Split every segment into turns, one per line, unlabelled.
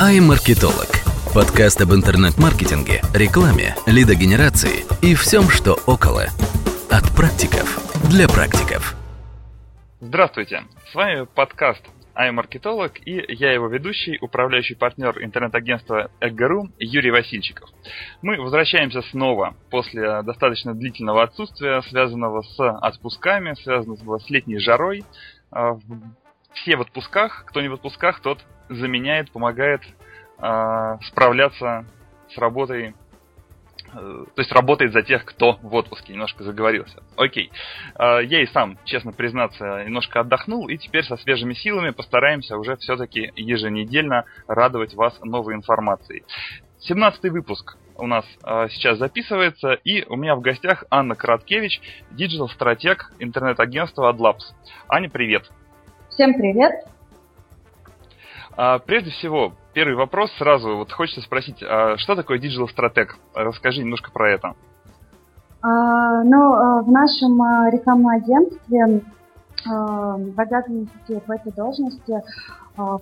iMarketolog. Подкаст об интернет-маркетинге, рекламе, лидогенерации и всем, что около. От практиков для практиков.
Здравствуйте, с вами подкаст iMarketolog и я его ведущий, управляющий партнер интернет-агентства ЭГРУ Юрий Васильчиков. Мы возвращаемся снова после достаточно длительного отсутствия, связанного с отпусками, связанного с летней жарой. А, все в отпусках, кто не в отпусках, тот заменяет, помогает э, справляться с работой э, то есть работает за тех, кто в отпуске, немножко заговорился. Окей. Э, я и сам, честно признаться, немножко отдохнул, и теперь со свежими силами постараемся уже все-таки еженедельно радовать вас новой информацией. 17 выпуск у нас э, сейчас записывается, и у меня в гостях Анна Короткевич, digital-стратег интернет-агентства AdLabs. Аня, привет!
Всем привет!
А, прежде всего, первый вопрос сразу. Вот хочется спросить, а что такое digital-стратег? Расскажи немножко про это.
А, ну, а, в нашем а, рекламном агентстве а, в обязанности в этой должности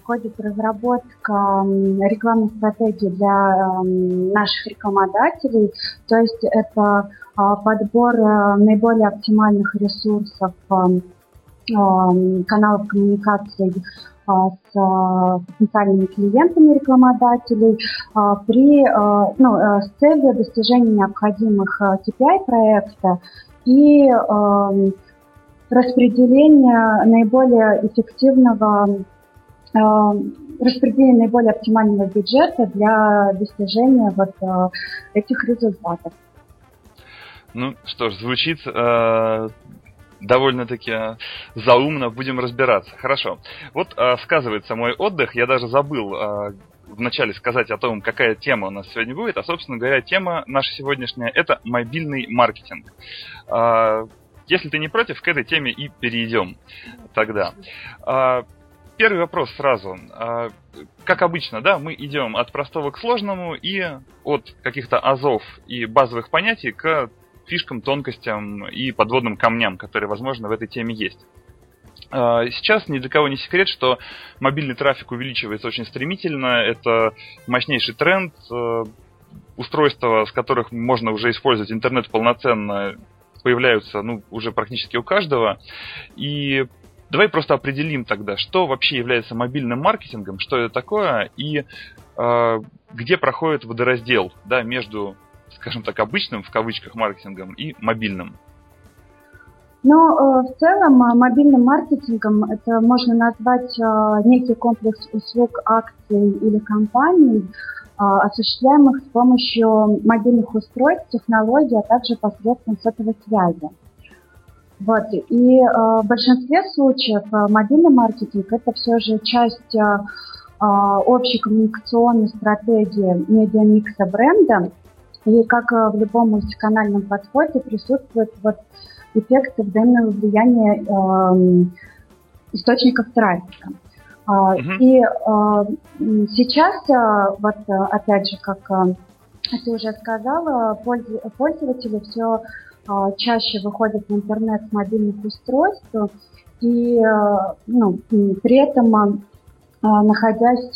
входит разработка рекламной стратегии для наших рекламодателей. То есть это подбор наиболее оптимальных ресурсов каналов коммуникации с а, потенциальными клиентами рекламодателей а, при, ну, э, с целью достижения необходимых KPI проекта и распределения наиболее эффективного распределения наиболее оптимального бюджета для достижения вот этих результатов.
Ну что ж, звучит э, довольно-таки э, заумно, будем разбираться. Хорошо. Вот э, сказывается мой отдых, я даже забыл э, вначале сказать о том, какая тема у нас сегодня будет, а, собственно говоря, тема наша сегодняшняя – это мобильный маркетинг. Э, если ты не против, к этой теме и перейдем тогда. Э, первый вопрос сразу. Э, как обычно, да, мы идем от простого к сложному и от каких-то азов и базовых понятий к фишкам, тонкостям и подводным камням, которые, возможно, в этой теме есть. А, сейчас ни для кого не секрет, что мобильный трафик увеличивается очень стремительно. Это мощнейший тренд. Э, устройства, с которых можно уже использовать интернет полноценно, появляются ну, уже практически у каждого. И давай просто определим тогда, что вообще является мобильным маркетингом, что это такое и э, где проходит водораздел да, между скажем так, обычным, в кавычках, маркетингом и мобильным?
Но э, в целом э, мобильным маркетингом это можно назвать э, некий комплекс услуг, акций или компаний, осуществляемых с помощью мобильных устройств, технологий, а также посредством сотовой связи. Вот. И в большинстве случаев мобильный маркетинг это все же часть общей коммуникационной стратегии медиамикса бренда, и как э, в любом мультиканальном подходе присутствует вот эффект взаимного влияния э, источников трафика. Uh, uh-huh. И э, сейчас, э, вот э, опять же, как ты уже сказала, пользователи все чаще выходят в интернет с мобильных устройств, и ну, при этом, находясь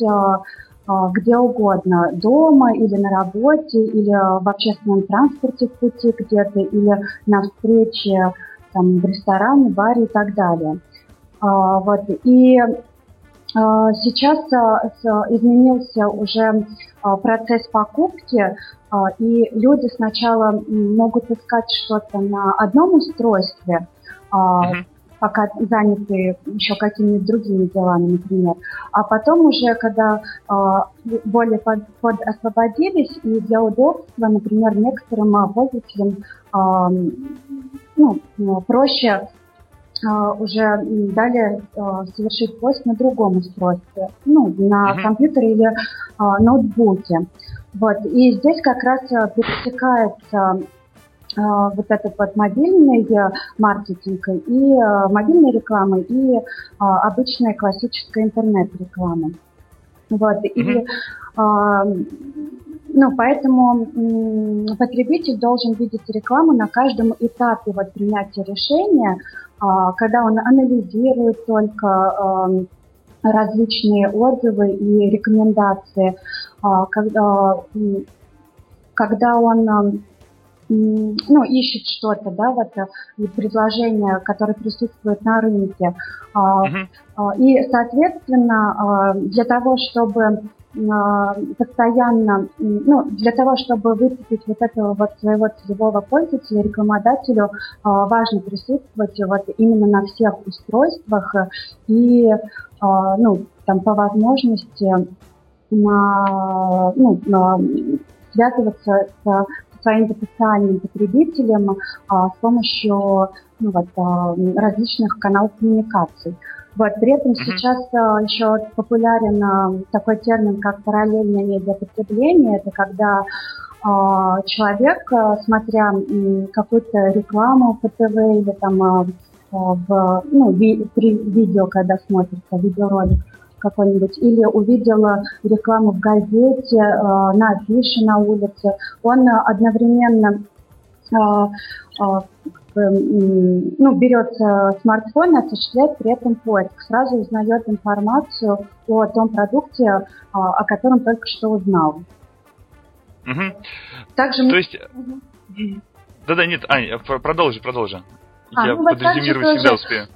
где угодно, дома или на работе, или в общественном транспорте в пути где-то, или на встрече там, в ресторане, баре и так далее. А, вот. И а, сейчас изменился уже процесс покупки, и люди сначала могут искать что-то на одном устройстве, uh-huh пока заняты еще какими-то другими делами, например. А потом уже, когда э, более под, под освободились, и для удобства, например, некоторым пользователям э, ну, проще Uh, уже далее совершить поиск на другом устройстве, ну, на uh-huh. компьютере или uh, ноутбуке. Вот. И здесь как раз пересекается а, вот этот вот мобильный э, маркетинг и э, мобильной рекламы и а, обычная классическая интернет-реклама. Вот. И а, ну, поэтому потребитель должен видеть рекламу на каждом этапе вот, принятия решения, когда он анализирует только различные отзывы и рекомендации, когда, когда он ну, ищет что-то, да, вот и предложение, которое присутствует на рынке. Uh-huh. И, соответственно, для того, чтобы постоянно, ну, для того, чтобы выцепить вот этого вот своего целевого пользователя, рекламодателю важно присутствовать вот именно на всех устройствах и, ну, там, по возможности на, ну, на, связываться с своим потенциальным потребителем а, с помощью ну, вот, а, различных каналов коммуникаций. Вот, при этом сейчас а, еще популярен а, такой термин, как параллельное медиапотребление. Это когда а, человек, а, смотря какую-то рекламу по ТВ или там а, в ну, ви, при видео, когда смотрится видеоролик, какой-нибудь, или увидела рекламу в газете, э, на афише на улице, он одновременно э, э, ну, берет смартфон и осуществляет при этом поиск. Сразу узнает информацию о том продукте, о котором только что узнал.
Угу. Также... То есть... Да-да, нет, Аня, продолжи, продолжи. А, Я ну, подрезюмировать всегда успею.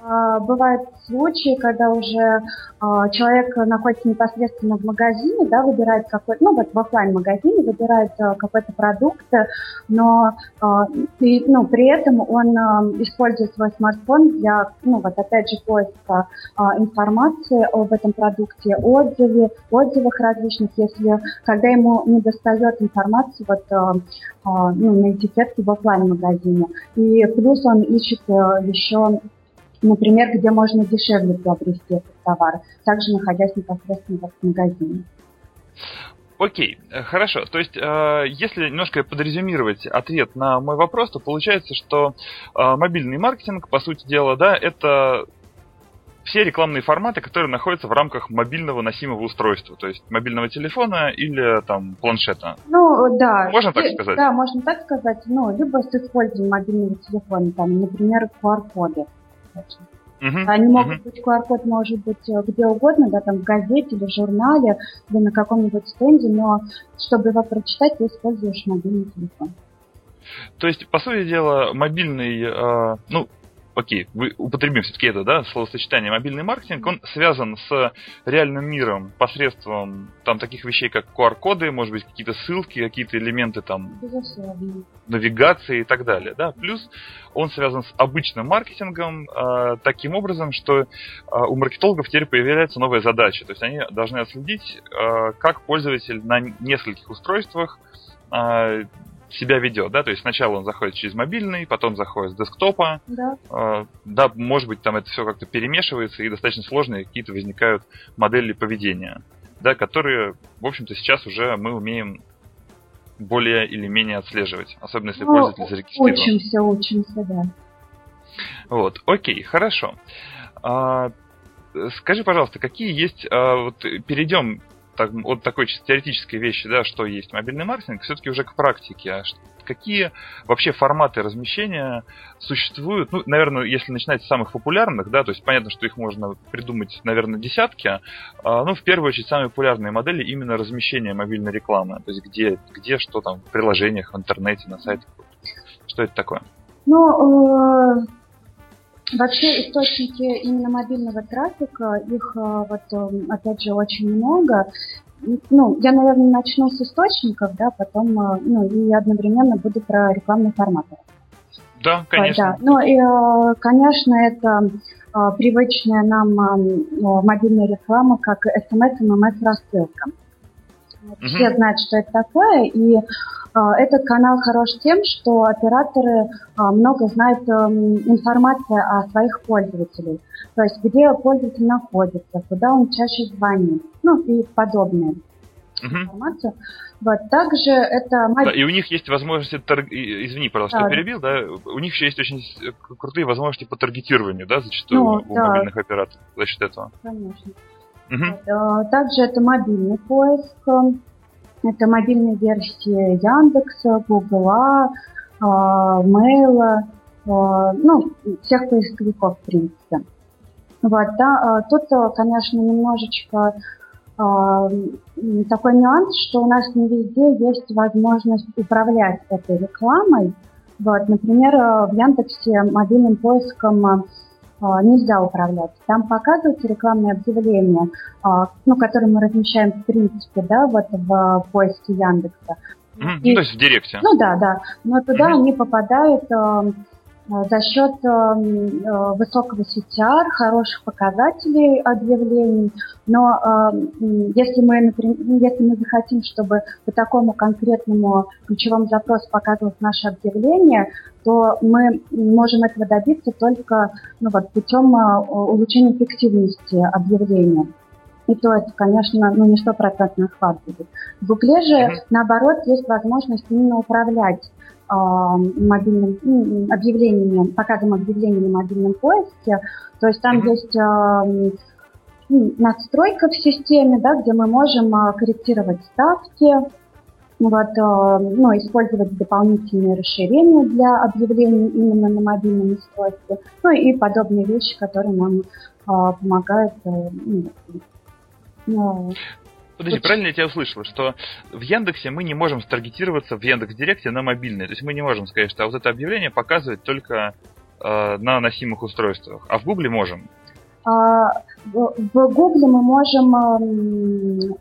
Бывают случаи, когда уже человек находится непосредственно в магазине, да, выбирает какой-то, ну вот в офлайн магазине выбирает а, какой-то продукт, но а, и, ну, при этом он а, использует свой смартфон для, ну вот опять же, поиска а, информации об этом продукте, отзыве, отзывах различных, если когда ему не достает информации вот а, а, ну, на этикетке в офлайн магазине. И плюс он ищет а, еще например, где можно дешевле приобрести этот товар, также находясь непосредственно в магазине.
Окей, э, хорошо. То есть, э, если немножко подрезюмировать ответ на мой вопрос, то получается, что э, мобильный маркетинг, по сути дела, да, это все рекламные форматы, которые находятся в рамках мобильного носимого устройства, то есть мобильного телефона или там планшета.
Ну, да.
Можно так сказать?
Да, можно так сказать. Ну, либо с использованием мобильного телефона, там, например, QR-коды. Uh-huh, Они могут uh-huh. быть, QR-код может быть э, где угодно, да, там в газете или в журнале, или на каком-нибудь стенде, но чтобы его прочитать, ты используешь мобильный телефон.
То есть, по сути дела, мобильный, э, ну, окей, вы употребим все-таки это, да, словосочетание мобильный маркетинг, он связан с реальным миром посредством там таких вещей, как QR-коды, может быть, какие-то ссылки, какие-то элементы там навигации и так далее, да. Плюс он связан с обычным маркетингом э, таким образом, что э, у маркетологов теперь появляется новая задача, то есть они должны отследить, э, как пользователь на нескольких устройствах э, себя ведет, да, то есть сначала он заходит через мобильный, потом заходит с десктопа,
да,
э, да может быть там это все как-то перемешивается и достаточно сложные какие-то возникают модели поведения, да, которые, в общем-то, сейчас уже мы умеем более или менее отслеживать, особенно если ну, пользователь зарегистрирован.
Учимся, учимся, да.
Вот, окей, хорошо. А, скажи, пожалуйста, какие есть, а, вот перейдем так, от такой чисто теоретической вещи, да, что есть мобильный маркетинг, все-таки уже к практике. А какие вообще форматы размещения существуют? Ну, наверное, если начинать с самых популярных, да, то есть понятно, что их можно придумать, наверное, десятки. А, ну, в первую очередь, самые популярные модели именно размещения мобильной рекламы. То есть где, где что там в приложениях, в интернете, на сайтах. Что это такое?
Ну, э, Вообще источники именно мобильного трафика, их э, вот эм, опять же очень много. Ну, я, наверное, начну с источников, да, потом, э, ну, и одновременно буду про рекламные форматы.
Да, конечно.
Да. Ну, и, э, конечно, это привычная нам мобильная реклама, как смс, ммс, рассылка. Все знают, что это такое, и а, этот канал хорош тем, что операторы а, много знают эм, информации о своих пользователей. То есть где пользователь находится, куда он чаще звонит, ну и подобное. Угу. Информацию. Вот, также это...
Да, и у них есть возможности, торг... извини, пожалуйста, да. перебил, да, у них еще есть очень крутые возможности по таргетированию, да, зачастую ну, у да. мобильных операторов за счет этого.
Конечно. Угу. Также это мобильный поиск, это мобильные версии Яндекса, Гугла, Мейла, ну, всех поисковиков, в принципе. Вот, да, тут, конечно, немножечко такой нюанс, что у нас не везде есть возможность управлять этой рекламой. Вот, например, в Яндексе мобильным поиском нельзя управлять. Там показываются рекламные объявления, ну, которые мы размещаем в принципе, да, вот в поиске Яндекса.
Mm, и, то есть в директе.
Ну да, да. Но туда mm-hmm. они попадают за счет э, э, высокого CTR, хороших показателей объявлений. Но если мы, например, ну, если мы захотим, чтобы по такому конкретному ключевому запросу показывалось наше объявление, то мы можем этого добиться только ну, вот, путем улучшения эффективности объявления. И то это, конечно, ну, не стопроцентный охват будет. В Гугле же, mm-hmm. наоборот, есть возможность именно управлять мобильным ну, объявлениями, показом объявлений на мобильном поиске. То есть там mm-hmm. есть а, ну, настройка в системе, да, где мы можем а, корректировать ставки, вот, ну, использовать дополнительные расширения для объявлений именно на мобильном устройстве, ну и подобные вещи, которые нам помогают
ну, Подожди, Тут... правильно я тебя услышал, что в Яндексе мы не можем старгетироваться в Яндекс Директе на мобильный. То есть мы не можем сказать, что вот это объявление показывает только э, на носимых устройствах, а в Гугле можем.
А, в, в Гугле мы можем э,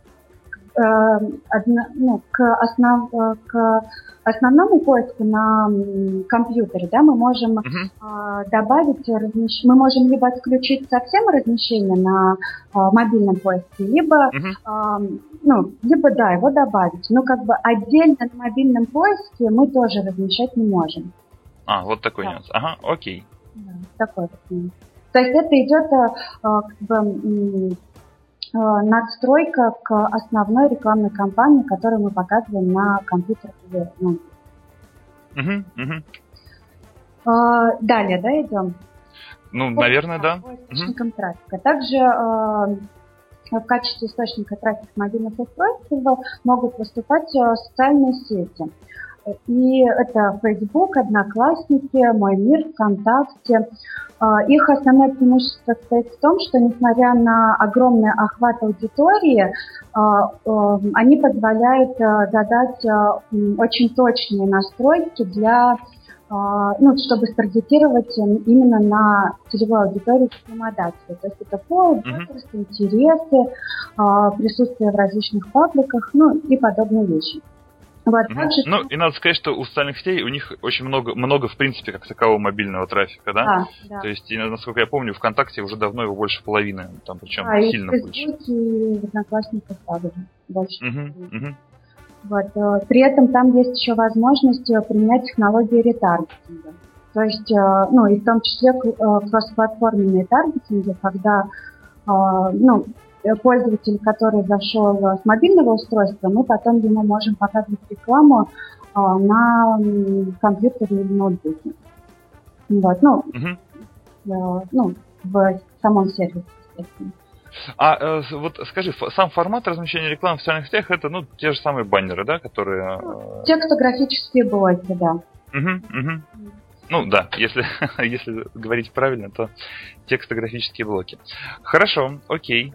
одно, ну, к, основ, э, к основному поиску на компьютере, да, мы можем uh-huh. э, добавить размещение, мы можем либо отключить совсем размещение на э, мобильном поиске, либо, uh-huh. э, ну, либо, да, его добавить. Но как бы отдельно на мобильном поиске мы тоже размещать не можем.
А, вот такой да. нюанс. Ага, окей.
Да, такой вот нюанс. То есть это идет э, как бы Э, надстройка к основной рекламной кампании, которую мы показываем на компьютерах или ну.
угу, угу.
Далее, да, идем?
Ну, по, наверное, да.
По источникам угу. трафика. Также э, в качестве источника трафика мобильных устройств могут выступать э, социальные сети. И это Facebook, Одноклассники, Мой мир, ВКонтакте. А, их основное преимущество состоит в том, что несмотря на огромный охват аудитории, а, они позволяют а, задать очень точные настройки для ну, чтобы старгетировать именно на целевую аудиторию рекламодателя. То есть это пол, возраст, интересы, присутствие в различных пабликах, ну и подобные вещи.
Вот, угу. также... Ну, и надо сказать, что у социальных сетей у них очень много, много в принципе, как такового мобильного трафика, да?
Да, да.
То есть, насколько я помню, ВКонтакте уже давно его больше половины, там причем да, сильно
и
больше.
И в Одноклассниках также больше. Угу, угу. Вот, э, при этом там есть еще возможность э, применять технологии ретаргетинга. То есть, э, ну, и в том числе кроссплатформенные таргетинги, когда ну, пользователь, который зашел э, с мобильного устройства, мы потом ему можем показывать рекламу э, на компьютере или ноутбуке. Вот, ну, угу. ну, в самом сервисе, естественно.
А э, вот скажи, сам формат размещения рекламы в социальных сетях это ну те же самые баннеры, да, которые.
Э... Текстографические блоки, да.
Угу, угу. Ну да, если, если говорить правильно, то текстографические блоки. Хорошо, окей.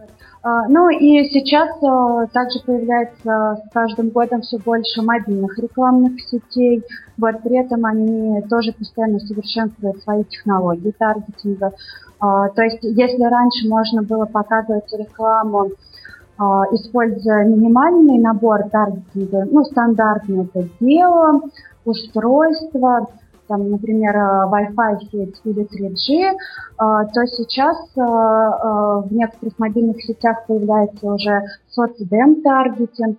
А, ну и сейчас а, также появляется с каждым годом все больше мобильных рекламных сетей. Вот при этом они тоже постоянно совершенствуют свои технологии таргетинга. А, то есть если раньше можно было показывать рекламу, используя минимальный набор таргетинга, ну стандартный это гео, устройство, там, например, э, Wi-Fi сеть или 3G, э, то сейчас э, в некоторых мобильных сетях появляется уже соцдем-таргетинг,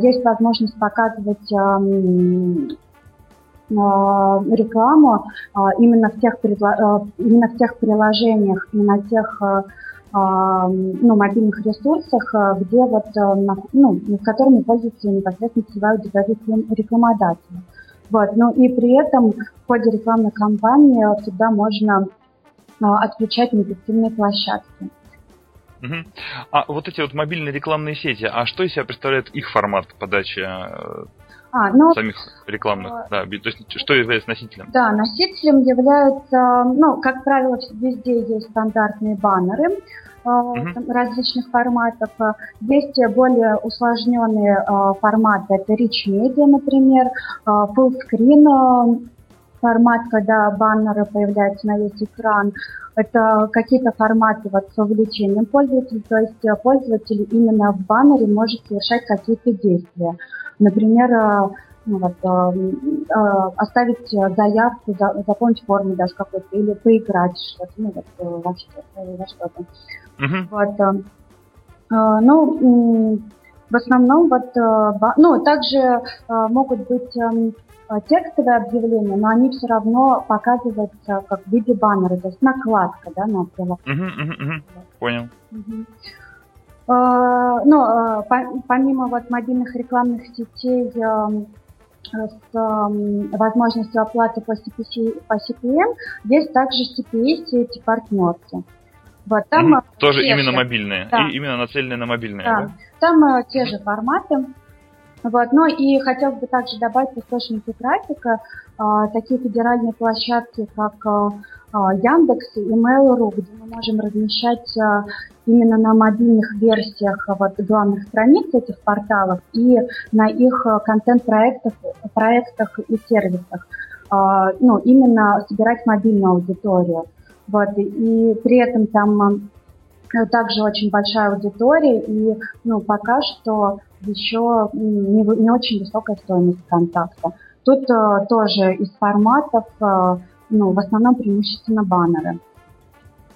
есть возможность показывать эм, рекламу именно в тех, именно в тех приложениях и на тех ну, мобильных ресурсах, где вот, ну, которыми пользуются непосредственно целевая аудитория рекламодателя. Вот. Ну и при этом в ходе рекламной кампании всегда можно а, отключать неэффективные площадки.
Угу. А вот эти вот мобильные рекламные сети, а что из себя представляет их формат подачи э, а, ну, самих рекламных, э, да, то есть что является носителем?
Да, носителем являются, ну, как правило, везде есть стандартные баннеры, uh различных форматов. Есть более усложненные э, форматы, это Rich Media, например, Full Screen формат, когда баннеры появляются на весь экран. Это какие-то форматы вот с увеличением пользователя, то есть пользователь именно в баннере может совершать какие-то действия. Например, ну, вот, э, э, оставить заявку, за, заполнить форму даже какой-то, или поиграть что-то, ну, вот, во, что, во что-то. Uh-huh. Вот, э, ну, в основном вот, ну, также могут быть эм, текстовые объявления, но они все равно показываются как в виде баннера, то есть накладка, да, на приложение.
Uh-huh, uh-huh, uh-huh. Понял. Uh-huh.
Ну, помимо вот мобильных рекламных сетей с возможностью оплаты по, CPC, по CPM, есть также CPA сети партнерки.
Вот, там mm Тоже те именно же. мобильные, да. и именно нацеленные на мобильные, да?
да? Там э, те же форматы. Вот, ну и хотелось бы также добавить источники трафика, э, такие федеральные площадки, как э, Яндекс и Mail.ru, где мы можем размещать именно на мобильных версиях вот, главных страниц этих порталов и на их контент-проектах проектах и сервисах. Ну, именно собирать мобильную аудиторию. Вот, и при этом там также очень большая аудитория, и ну, пока что еще не, не очень высокая стоимость контакта. Тут э, тоже из форматов, э, ну, в основном преимущественно баннеры.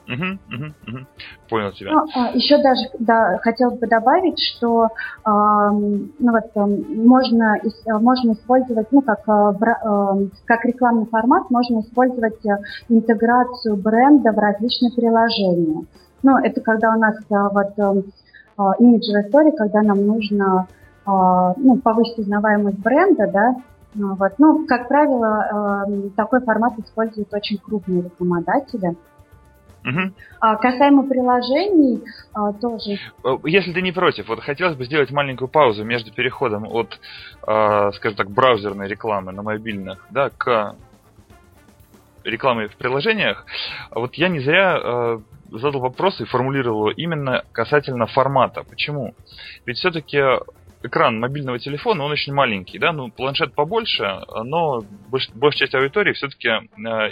Угу, угу, угу. Понял тебя.
Ну, а, еще даже да, хотел бы добавить, что э, ну, вот, эм, можно, можно использовать, ну, как, э, как рекламный формат, можно использовать э, интеграцию бренда в различные приложения. Ну, это когда у нас э, вот, э, имиджевая история, когда нам нужно э, ну, повысить узнаваемость бренда, да, вот. Ну, как правило, э, такой формат используют очень крупные рекламодатели. Угу. А, касаемо приложений, а, тоже.
Э, если ты не против, вот хотелось бы сделать маленькую паузу между переходом от, а, скажем так, браузерной рекламы на мобильных, да, к рекламе в приложениях. Вот я не зря а, задал вопрос и формулировал его именно касательно формата. Почему? Ведь все-таки экран мобильного телефона, он очень маленький, да, ну, планшет побольше, но больш, большая часть аудитории все-таки э,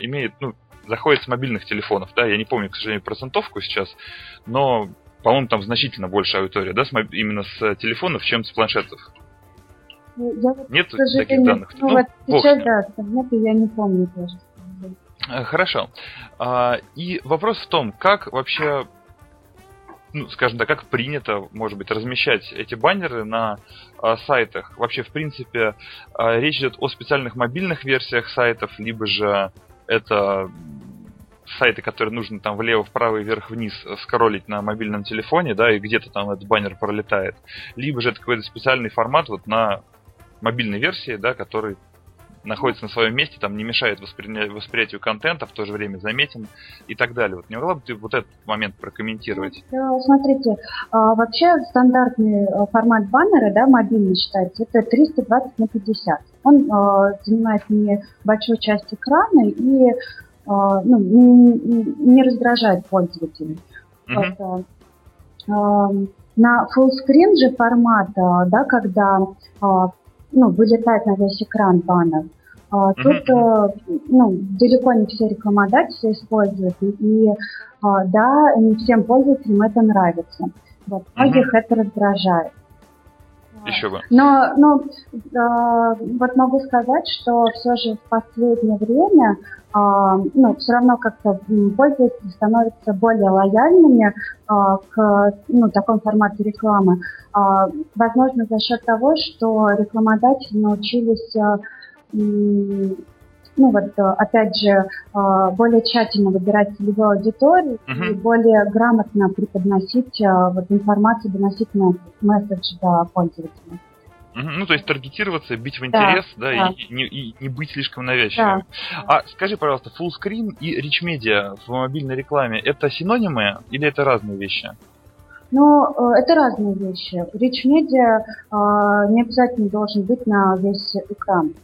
имеет, ну, заходит с мобильных телефонов, да, я не помню, к сожалению, процентовку сейчас, но, по-моему, там значительно больше аудитория, да, с именно с телефонов, чем с планшетов.
Ну, я вот, Нет таких данных? Ну, ну вот сейчас, да, нет, я не помню тоже.
Э, хорошо. А, и вопрос в том, как вообще ну, скажем так, как принято, может быть, размещать эти баннеры на э, сайтах. Вообще, в принципе, э, речь идет о специальных мобильных версиях сайтов, либо же это сайты, которые нужно там влево, вправо и вверх-вниз скроллить на мобильном телефоне, да, и где-то там этот баннер пролетает. Либо же это какой-то специальный формат вот на мобильной версии, да, который находится на своем месте, там не мешает воспри... восприятию контента, в то же время заметен и так далее. Вот не могла бы ты вот этот момент прокомментировать?
Смотрите, а, вообще стандартный э, формат баннера, да, мобильный считается, это 320 на 50. Он э, занимает небольшую часть экрана и э, ну, не, не раздражает пользователей. Uh-huh. Э, на full screen же формат, да, когда ну, вылетает на весь экран баннер, а, тут uh-huh. ну, далеко не все рекламодатели используют, и а, да, не всем пользователям это нравится. Вот, многих это раздражает.
Еще бы.
Но, но э, вот могу сказать, что все же в последнее время э, ну, все равно как-то пользователи становятся более лояльными э, к ну, такому формату рекламы. Э, возможно, за счет того, что рекламодатели научились э, ну вот, опять же, более тщательно выбирать целевую аудиторию uh-huh. и более грамотно преподносить вот, информацию, доносить месседж до пользователя.
Ну, то есть таргетироваться, бить в интерес, да, да, да. И, не, и не быть слишком навязчивым. Да. А скажи, пожалуйста, fullscreen и rich media в мобильной рекламе это синонимы или это разные вещи?
Но э, это разные вещи. Речь медиа э, не обязательно должен быть на весь экран.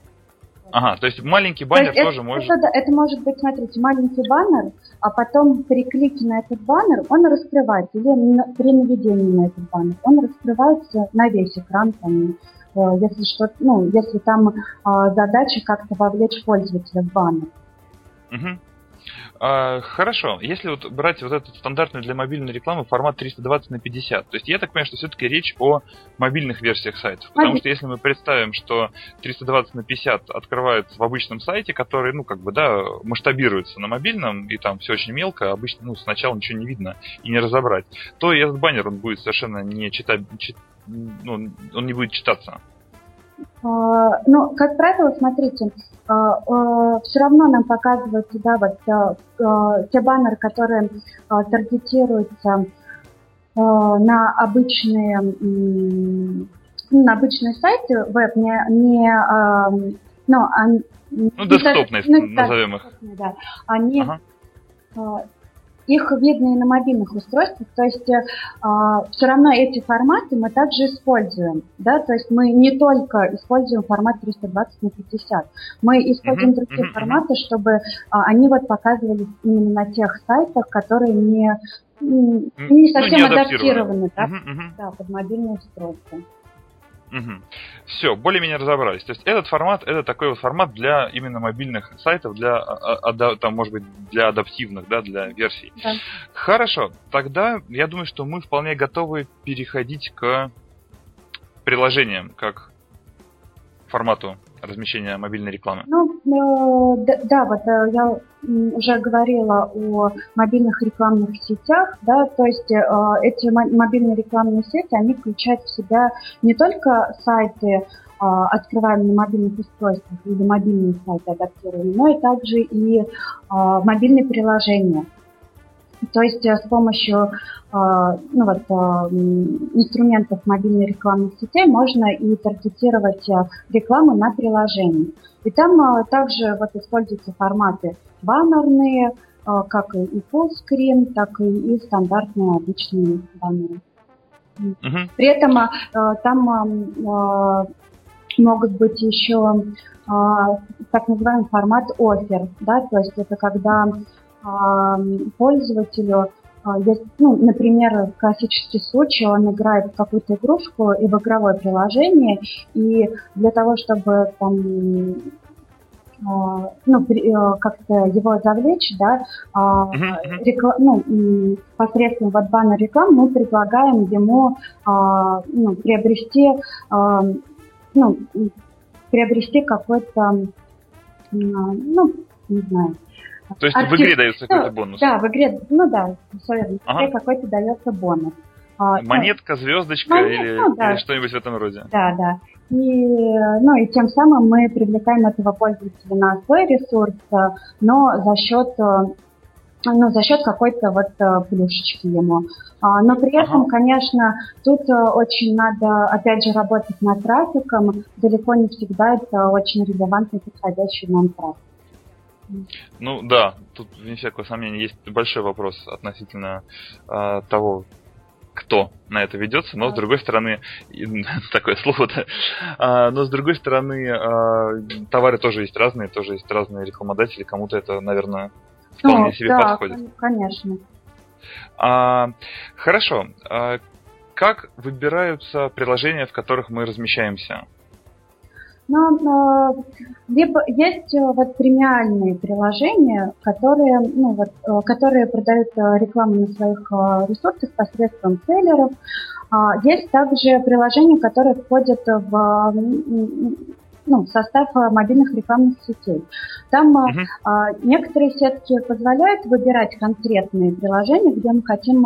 Ага, то есть маленький баннер
то
тоже
это,
может...
Это, это может быть, смотрите, маленький баннер, а потом при клике на этот баннер он раскрывается, или на, при наведении на этот баннер, он раскрывается на весь экран, там, э, если что, ну, если там э, задача как-то вовлечь пользователя в баннер.
Угу. А, хорошо, если вот брать вот этот стандартный для мобильной рекламы формат 320 на 50, то есть я так понимаю, что все-таки речь о мобильных версиях сайтов. Потому что если мы представим, что 320 на 50 открывается в обычном сайте, который, ну, как бы, да, масштабируется на мобильном, и там все очень мелко, обычно, ну, сначала ничего не видно и не разобрать, то этот баннер, он будет совершенно не читать, чит, ну, он не будет читаться.
А, ну, как правило, смотрите, а, а, все равно нам показываются, да, вот те баннеры, которые таргетируются на обычные на обычные сайты веб, не, не
ну, ну, доступные, ну, назовем их.
Да, они ага их видно и на мобильных устройствах, то есть э, все равно эти форматы мы также используем, да, то есть мы не только используем формат 320 на 50, мы используем mm-hmm. другие mm-hmm. форматы, чтобы э, они вот показывались именно на тех сайтах, которые не не ну, совсем ну, не адаптированы, да, mm-hmm. да, под мобильное устройство.
Угу. Все, более-менее разобрались. То есть этот формат, это такой вот формат для именно мобильных сайтов, для, а, а, там, может быть, для адаптивных, да, для версий. Да. Хорошо, тогда я думаю, что мы вполне готовы переходить к приложениям, как формату размещения мобильной рекламы?
Ну, э, да, да, вот э, я уже говорила о мобильных рекламных сетях, да, то есть э, эти мобильные рекламные сети, они включают в себя не только сайты, э, открываемые на мобильных устройствах или мобильные сайты адаптированные, но и также и э, мобильные приложения. То есть э, с помощью э, ну вот, э, инструментов мобильной рекламных сетей можно и таргетировать рекламу на приложении. И там также вот используются форматы баннерные, как и full screen, так и, стандартные обычные баннеры. Uh-huh. При этом там могут быть еще так называемый формат offer, да, то есть это когда пользователю а, ну, например, классический случай, он играет в какую-то игрушку и в игровое приложение, и для того, чтобы там а, ну, э, как-то его завлечь, да, uh-huh. рекла- ну, посредством вот баннер реклам мы предлагаем ему ну, приобрести, ну, приобрести какой-то, ну, не знаю,
то есть Артив... в игре дается какой-то бонус?
Да, в игре, ну да. В игре какой-то дается бонус.
А, Монетка, звездочка Монет, или, ну, да. или что-нибудь в этом роде?
Да, да. И, ну, и тем самым мы привлекаем этого пользователя на свой ресурс, но за счет ну, за счет какой-то вот плюшечки ему. А, но при этом, ага. конечно, тут очень надо, опять же, работать над трафиком. Далеко не всегда это очень релевантный подходящий нам трафик.
Ну да, тут вне всякого сомнения есть большой вопрос относительно э, того, кто на это ведется, но с другой стороны, такое слово-то, а, но с другой стороны, а, товары тоже есть разные, тоже есть разные рекламодатели, кому-то это, наверное, вполне ну, себе да, подходит.
конечно.
А, хорошо. А, как выбираются приложения, в которых мы размещаемся?
Но э, либо есть э, вот премиальные приложения, которые, ну, вот, э, которые продают рекламу на своих ресурсах посредством селлеров. А, есть также приложения, которые входят в ну, состав мобильных рекламных сетей. Там uh-huh. некоторые сетки позволяют выбирать конкретные приложения, где мы хотим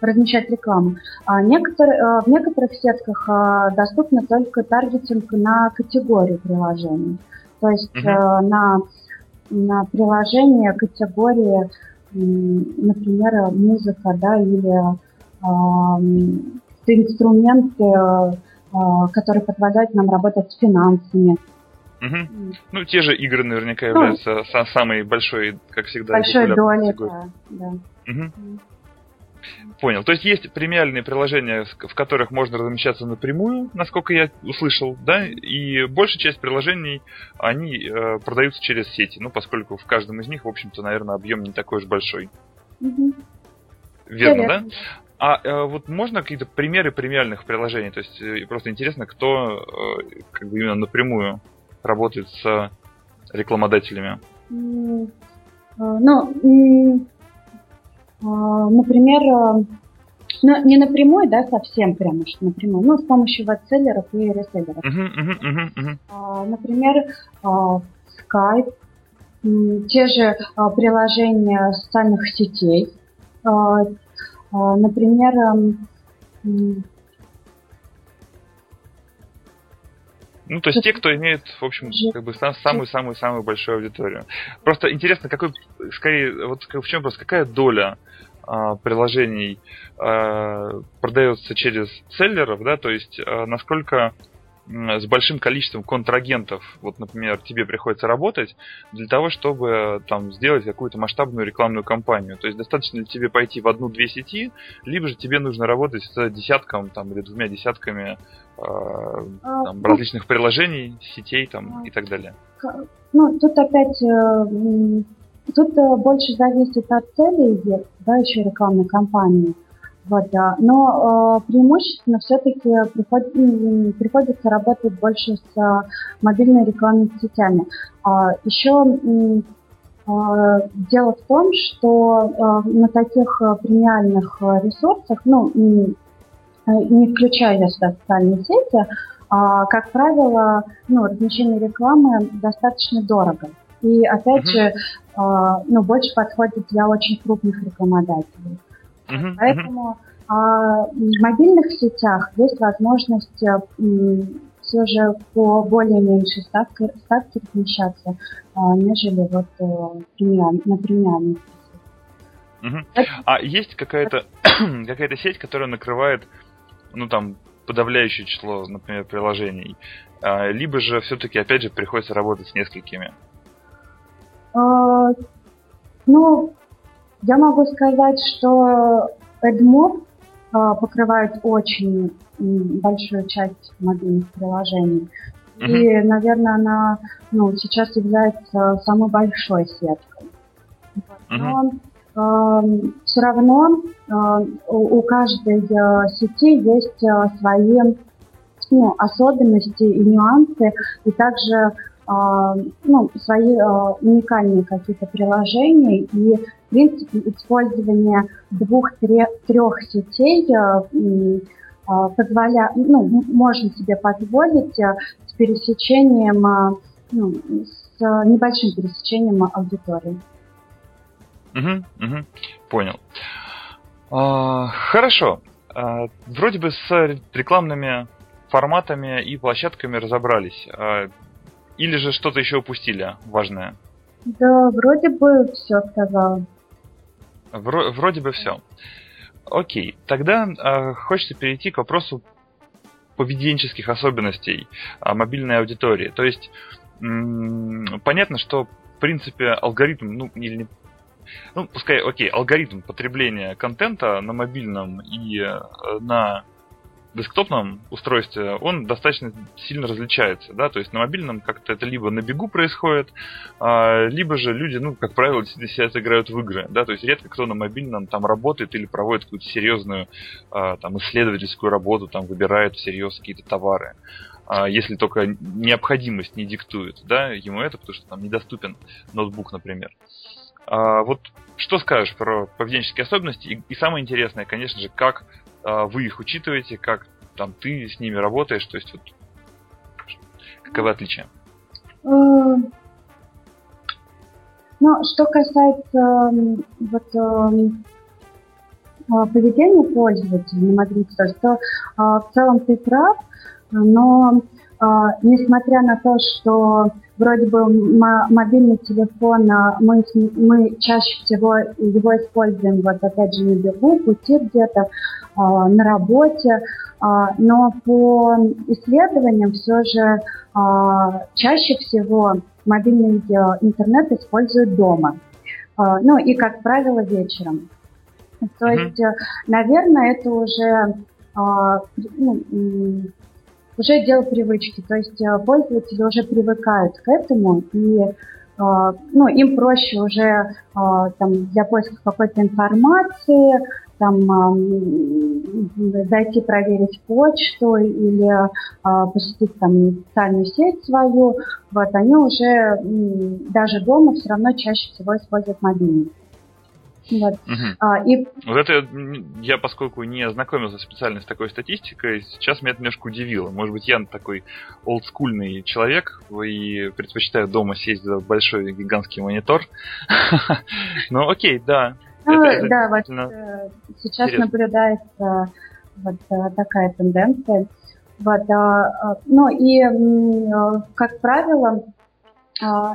размещать рекламу. А некоторые, а, в некоторых сетках доступно только таргетинг на категорию приложений. То есть uh-huh. на, на приложение категории, например, музыка, да, или инструменты, которые позволяют нам работать с финансами.
Угу. Ну, те же игры наверняка ну, являются самой большой, как всегда,
большой долей, да. да.
Угу. Понял. То есть есть премиальные приложения, в которых можно размещаться напрямую, насколько я услышал, да, и большая часть приложений, они э, продаются через сети, ну, поскольку в каждом из них, в общем-то, наверное, объем не такой уж большой. Угу. Верно, да? А э, вот можно какие-то примеры премиальных приложений? То есть э, просто интересно, кто э, как бы именно напрямую работает с рекламодателями.
Mm, ну, например, ну, не напрямую, да, совсем прямо что напрямую, но с помощью веб-селлеров и реселлеров. Uh-huh, uh-huh, uh-huh. Например, Skype, те же приложения социальных сетей, а, например,
Ну, то есть те, кто имеет, в общем, как бы самую-самую-самую большую аудиторию. Просто интересно, какой, скорее, вот в чем вопрос, какая доля а, приложений а, продается через селлеров, да, то есть а, насколько с большим количеством контрагентов, вот, например, тебе приходится работать для того, чтобы там сделать какую-то масштабную рекламную кампанию. То есть достаточно ли тебе пойти в одну-две сети, либо же тебе нужно работать с десятком там, или двумя десятками э, там, различных приложений, сетей там, и так далее.
Ну, тут опять э, тут э, больше зависит от цели, да, еще рекламной кампании. Вот, да. Но э, преимущественно все-таки приход, приходится работать больше с э, мобильной рекламными сетями. А, еще э, дело в том, что э, на таких э, премиальных э, ресурсах, ну, э, не включая сюда социальные сети, э, как правило, ну, размещение рекламы достаточно дорого. И опять mm-hmm. же, э, ну, больше подходит для очень крупных рекламодателей. Uh-huh, Поэтому uh-huh. в мобильных сетях есть возможность э, все же по более меньшей ставке, ставке размещаться, а, нежели вот э, премиаль, на премиальных
Угу. А есть какая-то какая-то сеть, которая накрывает, ну там, подавляющее число, например, приложений, а, либо же все-таки, опять же, приходится работать с несколькими?
А, ну, я могу сказать, что AdMob а, покрывает очень большую часть мобильных приложений. Uh-huh. И, наверное, она ну, сейчас является самой большой сеткой. Но uh-huh. э, все равно э, у каждой э, сети есть э, свои ну, особенности и нюансы, и также а, ну, свои а, уникальные какие-то приложения и, принципе, использование двух-трех сетей а, позволя... ну, можно себе позволить с пересечением, ну, с небольшим пересечением аудитории.
Угу, угу, понял. А, хорошо. А, вроде бы с рекламными форматами и площадками разобрались. Или же что-то еще упустили важное?
Да, вроде бы все сказала.
Вро- вроде бы все. Окей, тогда э, хочется перейти к вопросу поведенческих особенностей э, мобильной аудитории. То есть м- понятно, что в принципе алгоритм, ну или ну, пускай, окей, алгоритм потребления контента на мобильном и э, на десктопном устройстве он достаточно сильно различается, да, то есть на мобильном как-то это либо на бегу происходит, а, либо же люди, ну, как правило, сейчас играют в игры, да, то есть редко кто на мобильном там работает или проводит какую-то серьезную а, там исследовательскую работу, там выбирает всерьез какие-то товары, а, если только необходимость не диктует, да, ему это, потому что там недоступен ноутбук, например. А, вот что скажешь про поведенческие особенности? И, и самое интересное, конечно же, как вы их учитываете, как там ты с ними работаешь, то есть вот каковы отличия? Э,
ну, что касается вот а, поведения пользователя на мобильных то а, в целом ты прав, но несмотря на то, что вроде бы мобильный телефон, мы, мы чаще всего его используем, вот опять же, на бегу, пути где-то, а, на работе, а, но по исследованиям все же а, чаще всего мобильный интернет используют дома. Ну и, как правило, вечером. То mm-hmm. есть, наверное, это уже ну, уже дело привычки. То есть пользователи уже привыкают к этому, и ну, им проще уже там, для поиска какой-то информации, там зайти проверить почту или а, посетить там социальную сеть свою, вот они уже даже дома все равно чаще всего используют мобильный.
Вот. Угу. А, и... вот это я, поскольку не ознакомился специально с такой статистикой, сейчас меня это немножко удивило. Может быть, я такой олдскульный человек и предпочитаю дома сесть за большой гигантский монитор. Ну, окей, да.
Ну, это, да, вот э, сейчас интересно. наблюдается вот э, такая тенденция. Вот, а, ну и, как правило, а,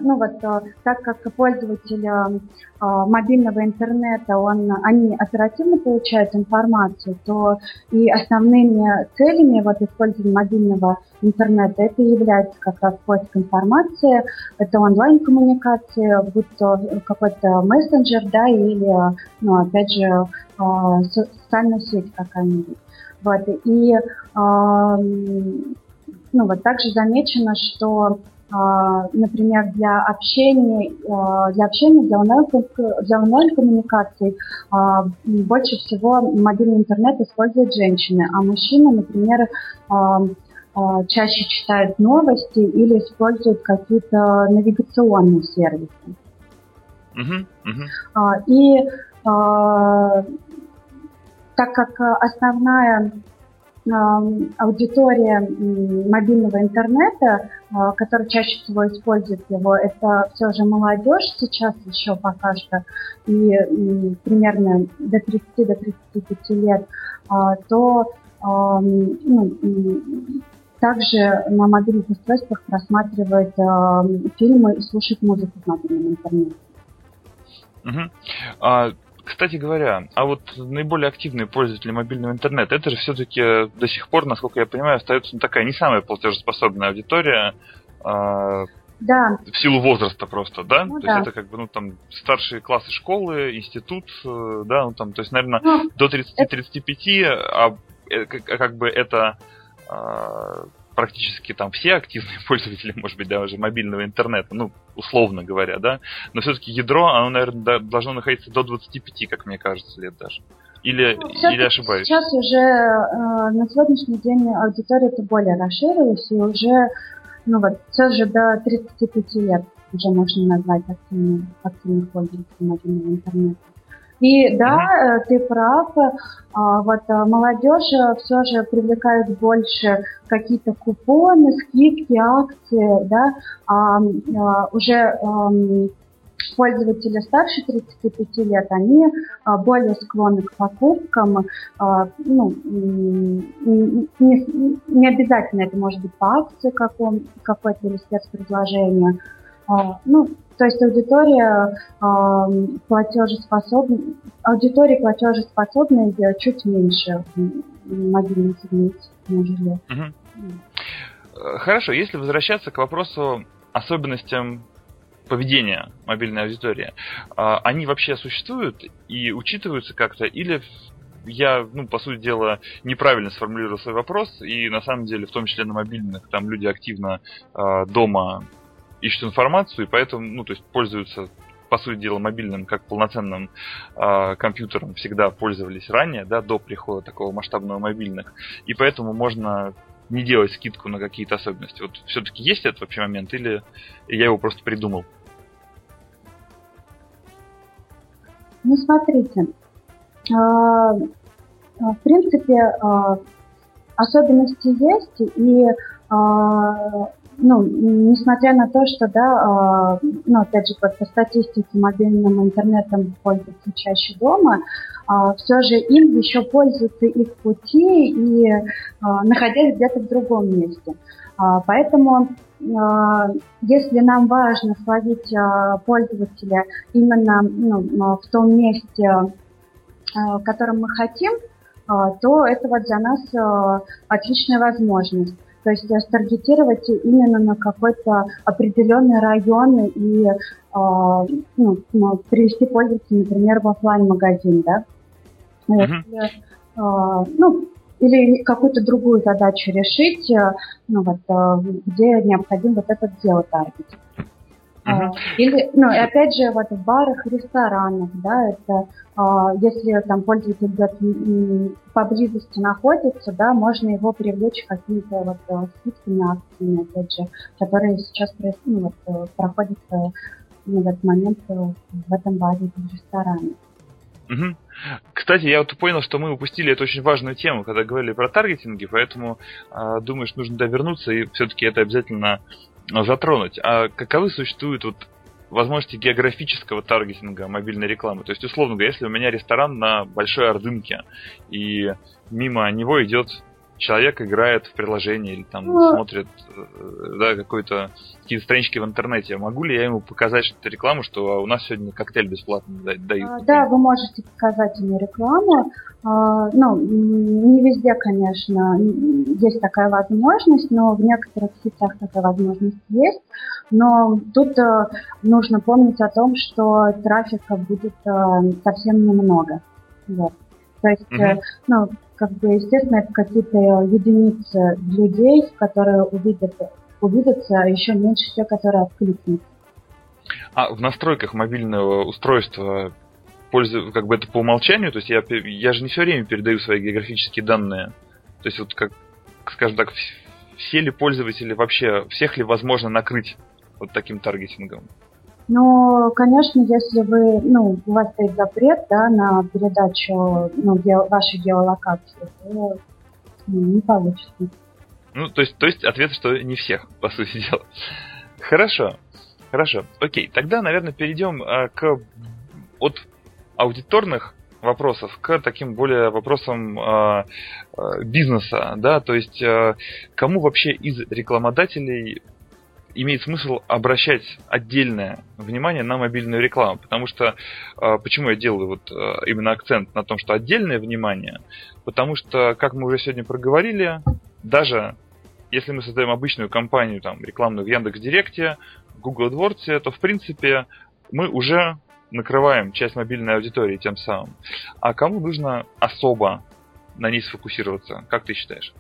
ну вот, а, так как пользователи а, мобильного интернета, он, они оперативно получают информацию, то и основными целями вот, использования мобильного интернета это является как раз поиск информации, это онлайн-коммуникации, будь то какой-то мессенджер, да, или, ну, опять же, социальная сеть какая-нибудь. Вот, и ну, вот также замечено, что а, например, для общения, а, для общения, для онлайн-коммуникаций а, больше всего мобильный интернет используют женщины, а мужчины, например, чаще читают новости или используют какие-то навигационные сервисы. Uh-huh, uh-huh. И так как основная аудитория мобильного интернета, а, которая чаще всего использует его, это все же молодежь сейчас еще пока что, и примерно до 30 до 35 лет, а, то ну, также на мобильных устройствах просматривать фильмы и слушать музыку в мобильном интернете.
Угу. Кстати говоря, а вот наиболее активные пользователи мобильного интернета, это же все-таки до сих пор, насколько я понимаю, остается ну, такая не самая платежеспособная аудитория. Э, да. В силу возраста просто, да? Ну, то да. есть это как бы, ну, там, старшие классы школы, институт, э, да, ну, там, то есть, наверное, ну, до 30-35, а, э, как, как бы это а, практически там все активные пользователи, может быть, даже мобильного интернета, ну, условно говоря, да, но все-таки ядро, оно, наверное, должно находиться до 25, как мне кажется, лет даже. Или, ну, или ошибаюсь?
Сейчас уже э, на сегодняшний день аудитория это более расширилась, и уже, ну вот, все же до 35 лет уже можно назвать активным, активных пользователей мобильного интернета. И да, mm-hmm. ты прав, а, вот а, молодежь э, все же привлекает больше какие-то купоны, скидки, акции, да, а, уже пользователи старше 35 лет, они более склонны к покупкам. Ну, не, не обязательно это может быть по акции каком, какой-то или спецпредложение. Ну, то есть аудитория э, платежеспособная, аудитория платежеспособная чуть меньше в мобильном сегменте, нежели.
Угу. Хорошо, если возвращаться к вопросу особенностям поведения мобильной аудитории, а, они вообще существуют и учитываются как-то, или я, ну, по сути дела, неправильно сформулировал свой вопрос, и на самом деле, в том числе на мобильных, там люди активно э, дома ищут информацию, и поэтому, ну, то есть пользуются по сути дела, мобильным как полноценным э, компьютером всегда пользовались ранее, да, до прихода такого масштабного мобильных. И поэтому можно не делать скидку на какие-то особенности. Вот все-таки есть этот вообще момент, или я его просто придумал?
Ну, смотрите, а, в принципе, а, особенности есть, и ну, несмотря на то, что, да, э, ну, опять же, по, по статистике мобильным интернетом пользуются чаще дома, э, все же им еще пользуются их пути и э, находясь где-то в другом месте. Э, поэтому если нам важно словить пользователя именно ну, в том месте, в котором мы хотим, то это вот для нас отличная возможность. То есть старгетировать именно на какой-то определенный район и э, ну, привести пользователя, например, в офлайн магазин, да? Если, uh, ну, или какую-то другую задачу решить, ну, вот, где необходим вот этот геотаргетинг. Uh-huh. Или, ну, и опять же, вот в барах, ресторанах, да, это а, если там пользователь где-то поблизости находится, да, можно его привлечь какими-то вот э, скидками, акциями, опять же, которые сейчас ну, вот, э, проходят э, ну, в этот момент в этом баре, в ресторане.
Угу. Кстати, я вот понял, что мы упустили эту очень важную тему, когда говорили про таргетинги, поэтому э, думаю, что нужно довернуться и все-таки это обязательно затронуть. А каковы существуют вот возможности географического таргетинга мобильной рекламы? То есть, условно говоря, если у меня ресторан на Большой Ордынке, и мимо него идет человек играет в приложении или там ну, смотрит э, да, какой-то какие-то странички в интернете, могу ли я ему показать что-то рекламу, что у нас сегодня коктейль бесплатно дают?
А, да, вы можете показать ему рекламу. А, ну, не везде, конечно, есть такая возможность, но в некоторых сетях такая возможность есть. Но тут э, нужно помнить о том, что трафика будет э, совсем немного. Вот. То есть, mm-hmm. ну, как бы, естественно, это какие-то единицы людей, которые увидят, увидятся, а еще меньше те, которые откликнутся.
А в настройках мобильного устройства пользу, как бы это по умолчанию, то есть я, я же не все время передаю свои географические данные. То есть вот как, скажем так, все ли пользователи вообще, всех ли возможно накрыть вот таким таргетингом?
Но, конечно, если вы, ну, у вас стоит запрет, да, на передачу, ну, ге, вашей геолокации, то ну, не получится.
Ну, то есть, то есть ответ, что не всех, по сути дела. Хорошо, хорошо, окей. Тогда, наверное, перейдем а, к от аудиторных вопросов к таким более вопросам э, бизнеса, да, то есть э, кому вообще из рекламодателей имеет смысл обращать отдельное внимание на мобильную рекламу, потому что э, почему я делаю вот э, именно акцент на том, что отдельное внимание, потому что, как мы уже сегодня проговорили, даже если мы создаем обычную компанию там рекламную в Яндекс Директе, Google AdWords, то в принципе мы уже накрываем часть мобильной аудитории тем самым. А кому нужно особо на ней сфокусироваться? Как ты считаешь?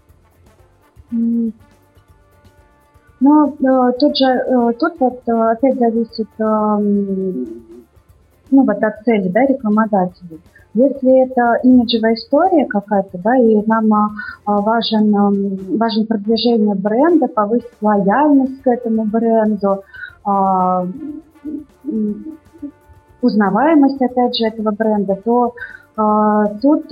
Но э, тут же, э, тут вот э, опять зависит э, ну, вот от цели, да, рекламодателей. Если это имиджевая история какая-то, да, и нам э, важен, э, важен продвижение бренда, повысить лояльность к этому бренду, узнаваемость, опять же, этого бренда, то тут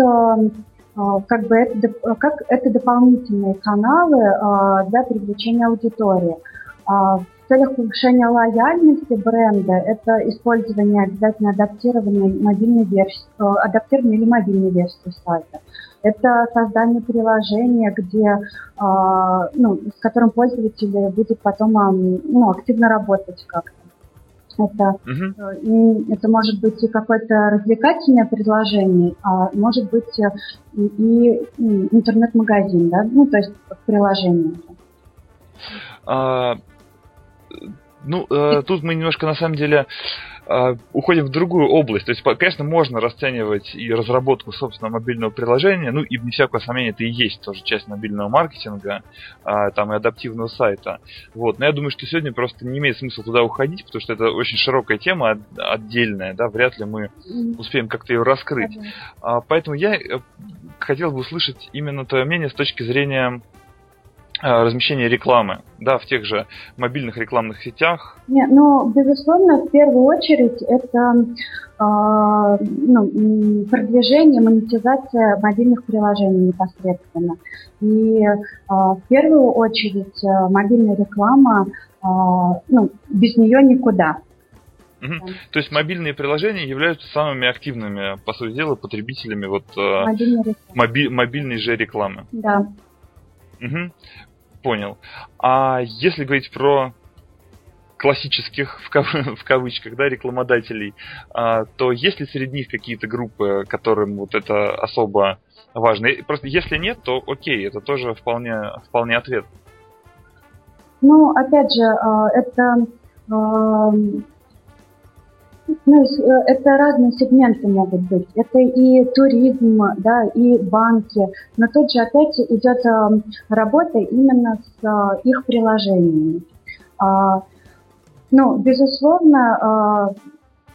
как бы это, как это дополнительные каналы а, для привлечения аудитории. А, в целях повышения лояльности бренда это использование обязательно адаптированной мобильной версии, адаптированной или мобильной версии сайта. Это создание приложения, где, ну, с которым пользователь будет потом ну, активно работать как-то. Это, угу. это может быть и какое-то развлекательное предложение, а может быть э, и, и интернет-магазин, да, ну, то есть приложение.
А, ну, э, тут мы немножко на самом деле уходим в другую область. То есть, конечно, можно расценивать и разработку собственного мобильного приложения, ну и не всякое сомнение, это и есть тоже часть мобильного маркетинга, э, там и адаптивного сайта. Вот. Но я думаю, что сегодня просто не имеет смысла туда уходить, потому что это очень широкая тема, отдельная, да, вряд ли мы успеем как-то ее раскрыть. А, поэтому я э, хотел бы услышать именно твое мнение с точки зрения размещение рекламы, да, в тех же мобильных рекламных сетях?
Нет, ну, безусловно, в первую очередь это э, ну, продвижение, монетизация мобильных приложений непосредственно. И э, в первую очередь э, мобильная реклама, э, ну, без нее никуда.
Угу. То есть мобильные приложения являются самыми активными, по сути дела, потребителями вот э, моби- мобильной же рекламы.
Да.
Угу понял. А если говорить про классических в, кав... в кавычках, да, рекламодателей, а, то есть ли среди них какие-то группы, которым вот это особо важно? Просто если нет, то окей, это тоже вполне, вполне ответ.
Ну, опять же, а, это а, Ну, э, это разные сегменты могут быть. Это и туризм, да, и банки. Но тут же опять идет э, работа именно с э, их приложениями. А, ну, безусловно,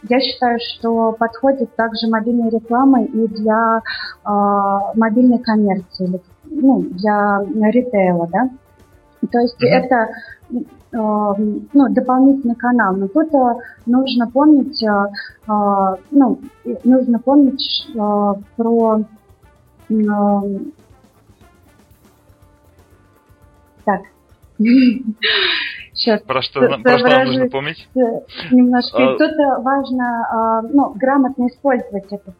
я считаю, что подходит также мобильная реклама и для мобильной коммерции, ну, для ритейла, да. То есть mm-hmm. это Э, ну, дополнительный канал. Но тут э, нужно помнить, э, ну, нужно помнить про так.
Сейчас. Про что, про что нам нужно помнить?
Немножко. А... Тут важно ну, грамотно использовать этот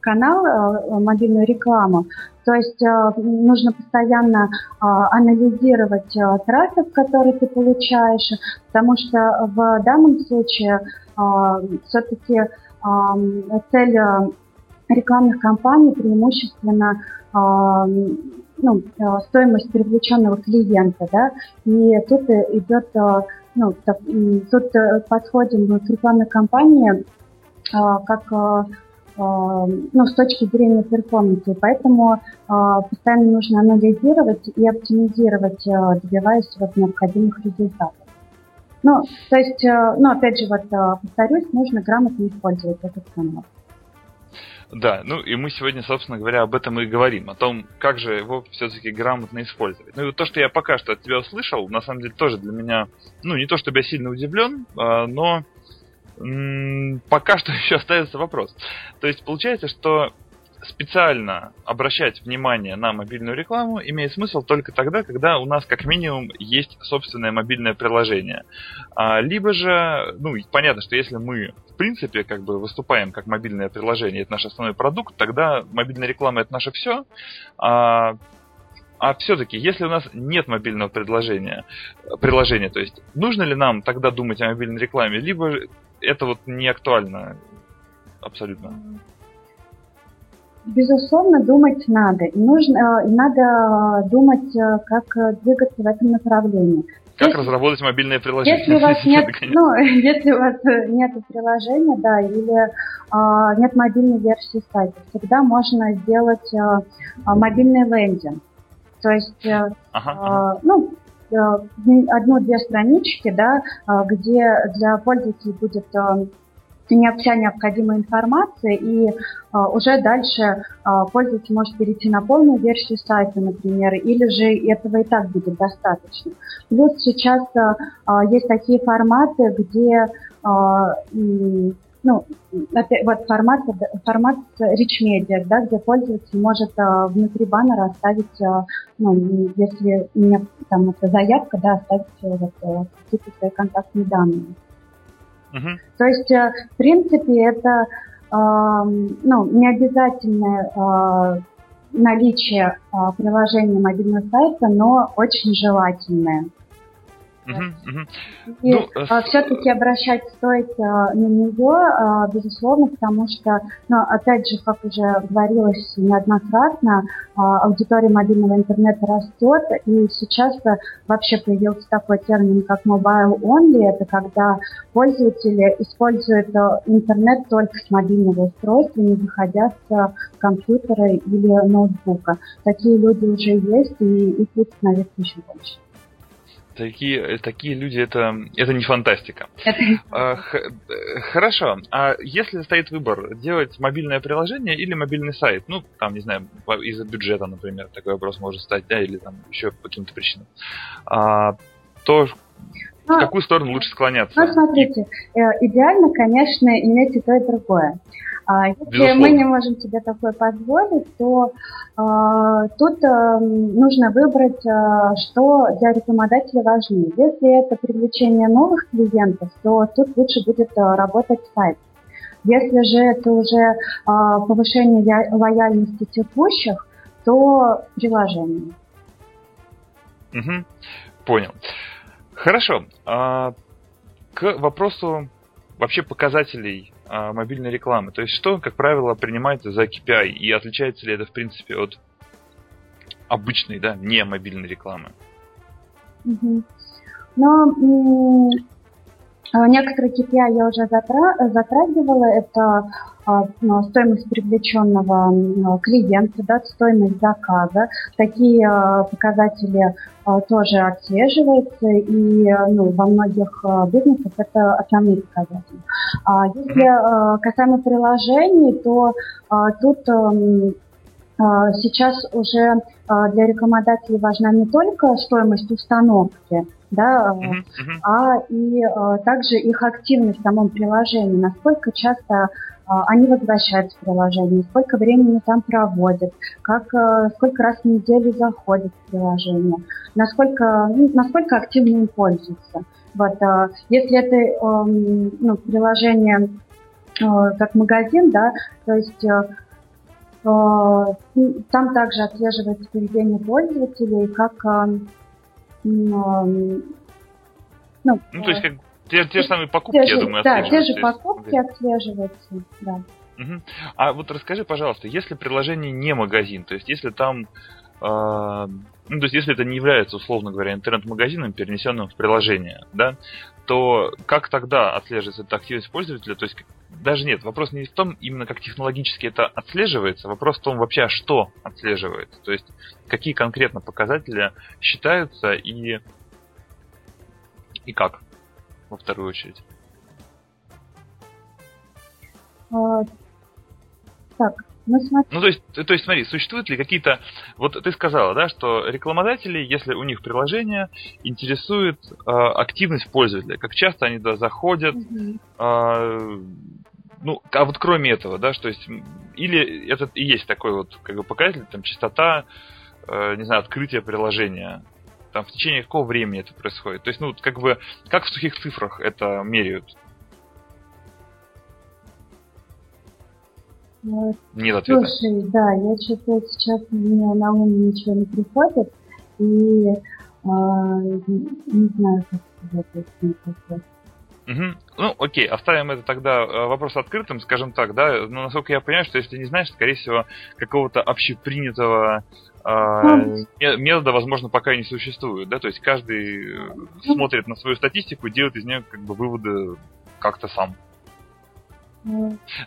канал, мобильную рекламу. То есть э, нужно постоянно э, анализировать э, трафик, который ты получаешь, потому что в данном случае все-таки цель рекламных кампаний преимущественно ну, стоимость привлеченного клиента, да, и тут идет, ну, тут подходим к рекламной кампании как ну, с точки зрения перформанса. Поэтому постоянно нужно анализировать и оптимизировать, добиваясь вот необходимых результатов. Ну, то есть, ну, опять же, вот повторюсь, нужно грамотно использовать этот канал.
Да, ну и мы сегодня, собственно говоря, об этом и говорим, о том, как же его все-таки грамотно использовать. Ну и то, что я пока что от тебя услышал, на самом деле тоже для меня, ну не то, чтобы я сильно удивлен, но пока что еще остается вопрос. То есть получается, что специально обращать внимание на мобильную рекламу имеет смысл только тогда, когда у нас как минимум есть собственное мобильное приложение. А, либо же, ну, понятно, что если мы в принципе как бы выступаем как мобильное приложение, это наш основной продукт, тогда мобильная реклама это наше все. А, а все-таки, если у нас нет мобильного предложения, приложения, то есть нужно ли нам тогда думать о мобильной рекламе, либо это вот не актуально абсолютно.
Безусловно, думать надо. И нужно, и надо думать, э, как двигаться в этом направлении.
Как если, разработать мобильное приложение?
Если у вас нет, ну, если у вас нет приложения, да, или а, нет мобильной версии сайта, всегда можно сделать а, мобильный лендинг. То есть, ага, а, ну, Э, одну-две странички, да, э, где для пользователей будет э, вся необходимая информация, и уже дальше пользователь может перейти на полную версию сайта, например, или же этого и так будет достаточно. Плюс сейчас есть такие форматы, где ну, вот формат, формат Rich Media, да, где пользователь может а, внутри баннера оставить, а, ну, если у меня там это заявка, да, оставить вот, а, какие-то свои контактные данные. Uh-huh. То есть, а, в принципе, это а, ну, не обязательное а, наличие приложения мобильного сайта, но очень желательное. И ну, а, все-таки обращать стоит а, на нее, а, безусловно, потому что, ну, опять же, как уже говорилось неоднократно, аудитория мобильного интернета растет, и сейчас вообще появился такой термин, как mobile only, это когда пользователи используют интернет только с мобильного устройства, не выходя с компьютера или ноутбука. Такие люди уже есть, и их будет становиться еще больше
такие, такие люди это, это не фантастика. А, хорошо. А если стоит выбор делать мобильное приложение или мобильный сайт, ну, там, не знаю, из-за бюджета, например, такой вопрос может стать, да, или там еще по каким-то причинам, а, то в ну, какую сторону лучше склоняться?
Ну, смотрите, э, идеально, конечно, иметь и то, и другое. А если Безусловно. мы не можем себе такое позволить, то э, тут э, нужно выбрать, э, что для рекламодателя важнее. Если это привлечение новых клиентов, то тут лучше будет э, работать сайт. Если же это уже э, повышение лояльности текущих, то приложение.
Угу. Понял. Хорошо. А, к вопросу вообще показателей а, мобильной рекламы. То есть что, как правило, принимается за KPI и отличается ли это, в принципе, от обычной, да, не мобильной рекламы?
Угу. Но Некоторые KPI я уже затрагивала. Это ну, стоимость привлеченного клиента, да, стоимость заказа. Такие показатели тоже отслеживаются, и ну, во многих бизнесах это основные показатели. Если касаемо приложений, то тут эм, сейчас уже для рекламодателей важна не только стоимость установки, да, uh-huh. а и а, также их активность в самом приложении, насколько часто а, они возвращаются в приложение, сколько времени там проводят, как, а, сколько раз в неделю заходят в приложение, насколько, ну, насколько активно им пользуются. Вот, а, если это а, ну, приложение а, как магазин, да, то есть а, там также отслеживается поведение пользователей, как
ну, ну, то есть, как те, те же самые покупки,
те
я думаю,
Да, те же покупки да. отслеживаются, да.
Угу. А вот расскажи, пожалуйста, если приложение не магазин, то есть если там, э, ну то есть если это не является, условно говоря, интернет-магазином, перенесенным в приложение, да, то как тогда отслеживается эта активность пользователя? То есть даже нет, вопрос не в том, именно как технологически это отслеживается, вопрос в том вообще, а что отслеживается. То есть какие конкретно показатели считаются и, и как, во вторую очередь.
А, так, ну, смотри.
ну, то есть, то есть, смотри, существуют ли какие-то... Вот ты сказала, да, что рекламодатели, если у них приложение, интересует э, активность пользователя, как часто они туда заходят, mm-hmm. э, ну, а вот кроме этого, да, что есть... Или это и есть такой вот, как бы, показатель, там, частота, э, не знаю, открытия приложения, там, в течение какого времени это происходит. То есть, ну, как бы, как в сухих цифрах это меряют?
Нет ответа. Слушай, да, я что-то сейчас мне на ум ничего не приходит, и э, не знаю, как сказать.
Угу. Ну, окей, оставим это тогда э, вопрос открытым, скажем так, да. Но насколько я понимаю, что если не знаешь, скорее всего, какого-то общепринятого э, метода, возможно, пока и не существует, да. То есть каждый э, смотрит на свою статистику делает из нее как бы выводы как-то сам.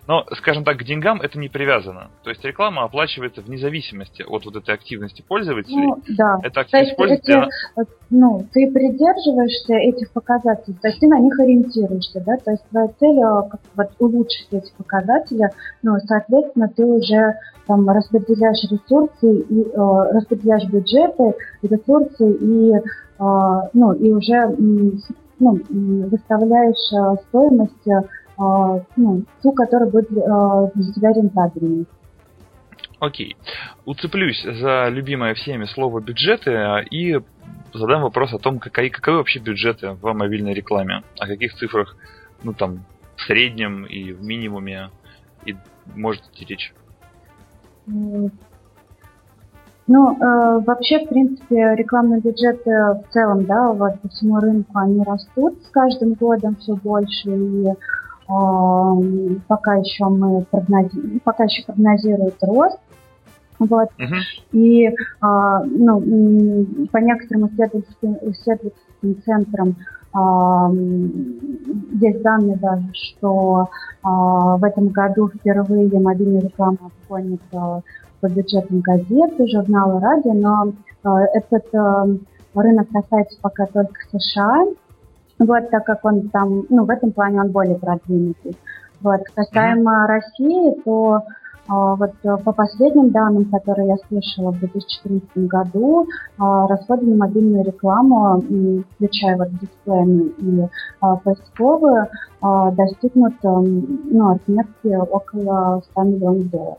Но, скажем так, к деньгам это не привязано. То есть реклама оплачивается вне зависимости от вот этой активности пользователей. Ну,
да.
Это активность пользователей. Эти,
она... Ну, ты придерживаешься этих показателей, то есть ты на них ориентируешься, да, то есть твоя цель э, как, вот, улучшить эти показатели, ну, соответственно, ты уже там распределяешь ресурсы и э, распределяешь бюджеты, ресурсы и э, ну и уже ну, выставляешь э, стоимость а, ну, ту, которая будет а, для тебя рентабельной.
Окей. Уцеплюсь за любимое всеми слово бюджеты и задам вопрос о том, какие, каковы вообще бюджеты в мобильной рекламе, о каких цифрах, ну там, в среднем и в минимуме, и может идти речь.
Ну, э, вообще, в принципе, рекламные бюджеты в целом, да, вот по всему рынку, они растут с каждым годом все больше, и пока еще мы прогнози... пока еще прогнозирует рост. Вот. Uh-huh. И а, ну, по некоторым исследовательским, исследовательским центрам есть данные даже, что а, в этом году впервые мобильная реклама обгонит по бюджетам газеты, журналы, радио, но а, этот рынок касается пока только США. Вот, так как он там, ну, в этом плане он более продвинутый. Вот, касаемо mm-hmm. России, то а, вот по последним данным, которые я слышала в 2014 году, а, расходы на мобильную рекламу, включая вот дисплейные и а, поисковые, достигнут ну, отметки около 100 миллионов долларов.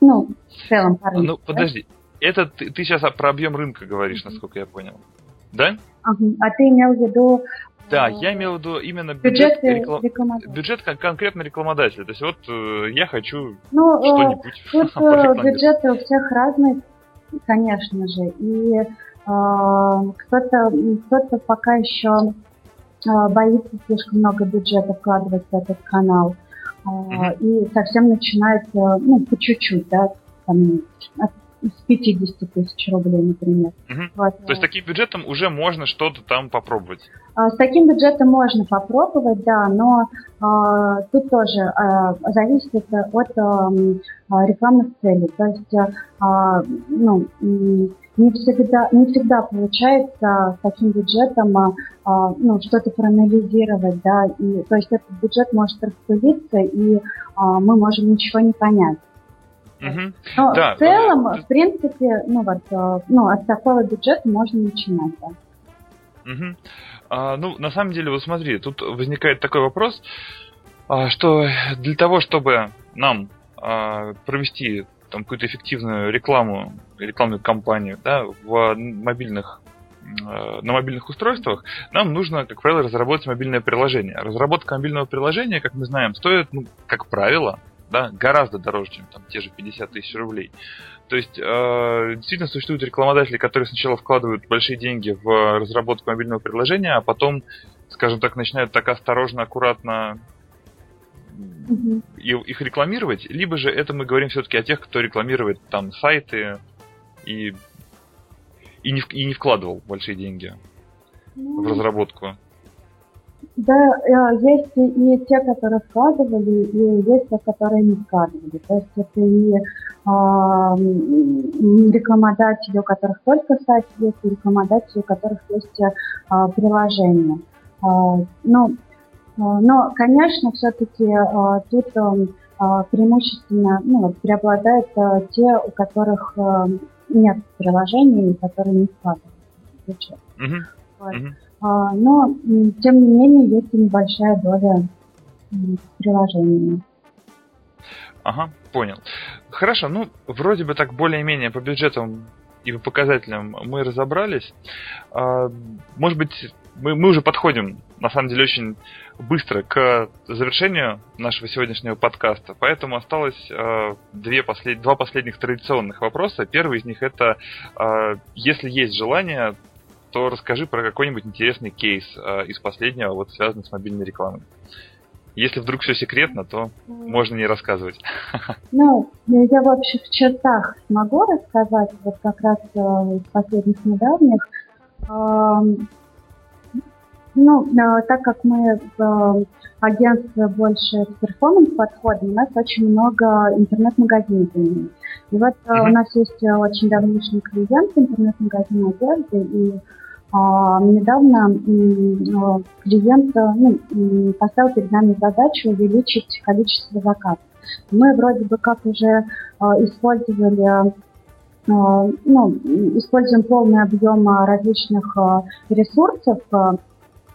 Ну, в целом
рынку. Ну, подожди, это ты, ты сейчас про объем рынка говоришь, насколько я понял. Да?
Ага. А ты имел в виду
да, я имел в виду именно бюджет, реклам... бюджет как конкретно рекламодателя. То есть вот э, я хочу ну, э, что-нибудь.
Тут э, бюджеты у всех разные, конечно же. И э, кто-то кто пока еще э, боится слишком много бюджета вкладывать в этот канал. Э, mm-hmm. И совсем начинает, э, ну, по чуть-чуть, да, там, от с 50 тысяч рублей, например.
Угу. Вот. То есть таким бюджетом уже можно что-то там попробовать?
А, с таким бюджетом можно попробовать, да, но а, тут тоже а, зависит от а, рекламных целей. То есть а, ну, не всегда, не всегда получается с таким бюджетом а, а, ну, что-то проанализировать, да, и, то есть этот бюджет может распылиться, и а, мы можем ничего не понять. Угу. Но да, в целом, да. в принципе, ну вот, а, ну, от такого бюджета можно начинать, да.
Угу. А, ну, на самом деле, вот смотри, тут возникает такой вопрос, а, что для того, чтобы нам а, провести там какую-то эффективную рекламу, рекламную кампанию, да, в мобильных э, на мобильных устройствах, нам нужно, как правило, разработать мобильное приложение. Разработка мобильного приложения, как мы знаем, стоит, ну, как правило, да, гораздо дороже, чем там те же 50 тысяч рублей. То есть, э, действительно существуют рекламодатели, которые сначала вкладывают большие деньги в разработку мобильного приложения, а потом, скажем так, начинают так осторожно, аккуратно угу. их рекламировать, либо же это мы говорим все-таки о тех, кто рекламирует там сайты и, и, не, и не вкладывал большие деньги ну, в разработку.
Да, э, есть и те, которые вкладывали, и есть те, которые не вкладывали. То есть это и э, рекламодатели, у которых только сайт есть, и рекламодатели, у которых есть э, приложение. Э, ну, а, но, конечно, все-таки а, тут а, преимущественно ну, преобладают те, у которых нет приложений, которые не складываются в бюджет. Uh-huh. Вот. Uh-huh. Но, тем не менее, есть небольшая доля приложений.
Ага, понял. Хорошо, ну, вроде бы так более-менее по бюджетам и по показателям мы разобрались. Может быть, мы, мы уже подходим, на самом деле, очень быстро к завершению нашего сегодняшнего подкаста, поэтому осталось э, две послед... два последних традиционных вопроса. Первый из них это, если есть желание, то расскажи про какой-нибудь интересный кейс э, из последнего, вот связанный с мобильной рекламой. Если вдруг все секретно, то можно не рассказывать.
Ну, я в общих чертах могу рассказать, вот как раз э, из последних недавних. Ну, э, так как мы э, агентстве больше с перформанс-подходом, у нас очень много интернет-магазинов. И вот mm-hmm. у нас есть очень давнишний клиент интернет-магазина одежды, и недавно а, клиент ну, поставил перед нами задачу увеличить количество заказов. Мы вроде бы как уже а, использовали а, ну, используем полный объем различных ресурсов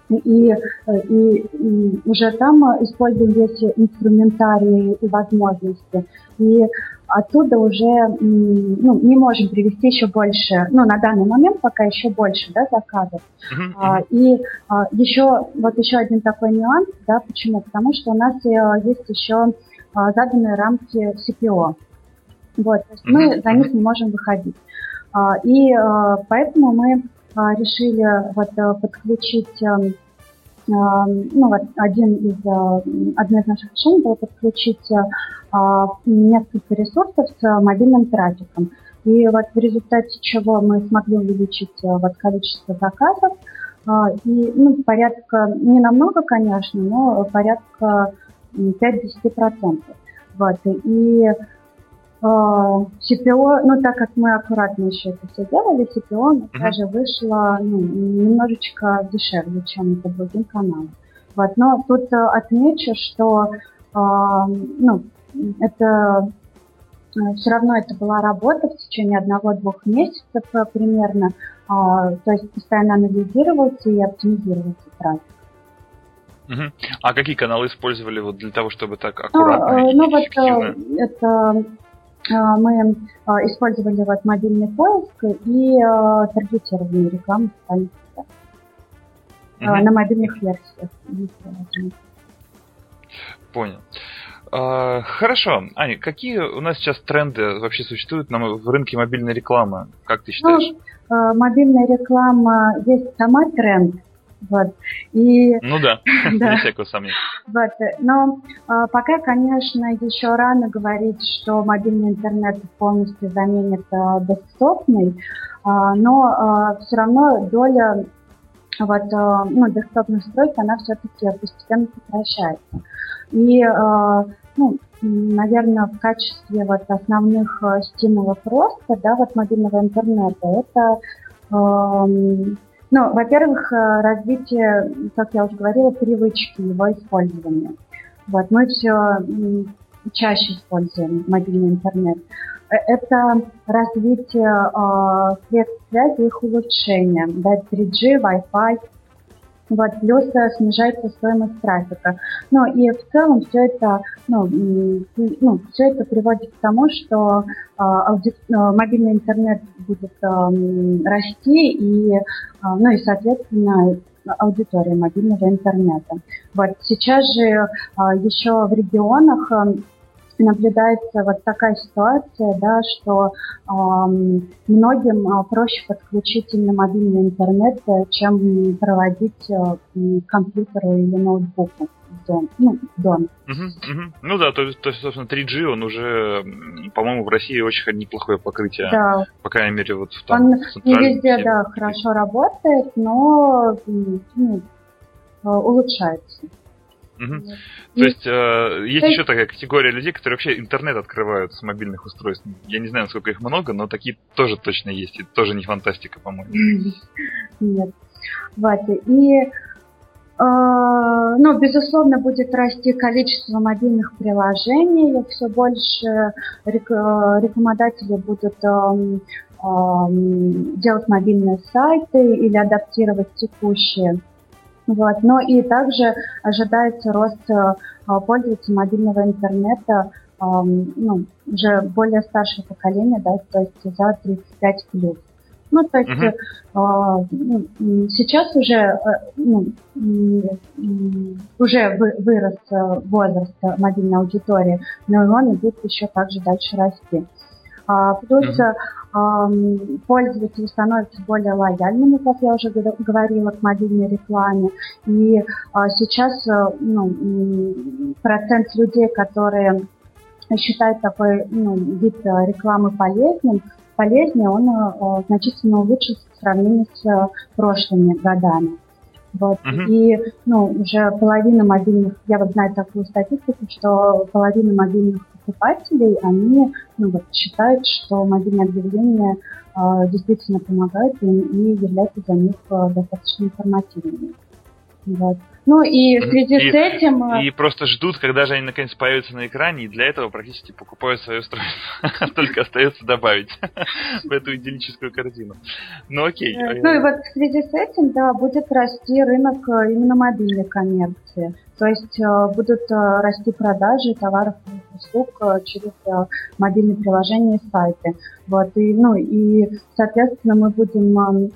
и, и, и уже там используем весь инструментарий и возможности. И оттуда уже ну, не можем привести еще больше, ну, на данный момент пока еще больше, да, заказов. Uh-huh. А, и а, еще, вот еще один такой нюанс, да, почему? Потому что у нас э, есть еще а, заданные рамки CPO. Вот, то есть uh-huh. мы за них не можем выходить. А, и а, поэтому мы а, решили вот э, подключить эм, ну, вот один из, э, одно из наших решений было подключить э, несколько ресурсов с мобильным трафиком. И вот в результате чего мы смогли увеличить вот количество заказов. И ну, порядка, не намного, конечно, но порядка 5-10%. Вот. И CPO, ну так как мы аккуратно еще это все делали, CPO uh-huh. даже вышло ну, немножечко дешевле, чем по другим каналам. Вот. Но тут отмечу, что э, ну, это все равно это была работа в течение одного-двух месяцев примерно, э, то есть постоянно анализировался и оптимизировался трафик.
Угу. А какие каналы использовали вот для того, чтобы так аккуратно ну, и
ну, вот, это а, мы а, использовали вот мобильный поиск и а, таргетирование рекламы социальных сетях uh на мобильных версиях.
Понял. Хорошо. Аня, какие у нас сейчас тренды вообще существуют на, в рынке мобильной рекламы? Как ты считаешь?
Ну, мобильная реклама есть сама тренд,
Вот. И, ну да, да. без всякого сомнения.
Вот. Но а, пока, конечно, еще рано говорить, что мобильный интернет полностью заменит а, десктопный, а, но а, все равно доля вот, а, ну, десктопных устройств, она все-таки постепенно сокращается. И, а, ну, наверное, в качестве вот основных а, стимулов роста, да, вот мобильного интернета, это ну, во-первых, э, развитие, как я уже говорила, привычки его использования. Вот, мы все чаще используем мобильный интернет. Э, это развитие э, средств связи, их улучшение, да, 3G, Wi-Fi, вот, плюс снижается стоимость трафика. Ну и в целом все это, ну, ну, все это приводит к тому, что э, ауди... Мобильный интернет будет э, расти и, э, ну и соответственно аудитория мобильного интернета. Вот сейчас же э, еще в регионах э, наблюдается вот такая ситуация, да, что э, многим э, проще подключить именно мобильный интернет, э, чем проводить э, компьютеру или ноутбуку дом, ну, в доме.
Угу, угу. Ну да, то, то есть, собственно, 3G, он уже, по-моему, в России очень неплохое покрытие. Да. По крайней мере, вот в том
Он не везде, да, хорошо работает, но ну, э, улучшается.
Угу. То есть э, есть еще такая категория людей, которые вообще интернет открывают с мобильных устройств. Я не знаю, сколько их много, но такие тоже точно есть. И тоже не фантастика, по-моему.
Нет. Вот. И э, ну, безусловно, будет расти количество мобильных приложений, все больше рек рекламодатели будут э, э, делать мобильные сайты или адаптировать текущие. Вот. Но и также ожидается рост э, пользователей мобильного интернета ну, уже более старшее поколение, да, то есть за 35 плюс. Ну, то есть uh-huh. э, сейчас уже, э, ну, уже вы, вырос возраст мобильной аудитории, но он будет еще также дальше расти. А, плюс uh-huh пользователи становятся более лояльными, как я уже говорила, к мобильной рекламе. И а, сейчас э, ну, процент людей, которые считают такой ну, вид э, рекламы полезным, полезнее, он э, значительно улучшится в сравнении с прошлыми годами. Вот. Uh-huh. И ну, уже половина мобильных, я вот знаю такую статистику, что половина мобильных покупателей, они ну, вот, считают, что мобильное объявление э, действительно помогает им и является для них э, достаточно информативными. Вот. Ну и в связи и, с этим...
А, и просто ждут, когда же они наконец появятся на экране, и для этого практически покупают свое устройство. Только остается добавить в эту идиллическую картину. Ну окей.
Э, ну и вот в связи с этим, да, будет расти рынок э, именно мобильной коммерции. То есть э, будут расти продажи товаров и услуг через мобильные приложения и сайты. Вот, и, ну, и, соответственно, мы будем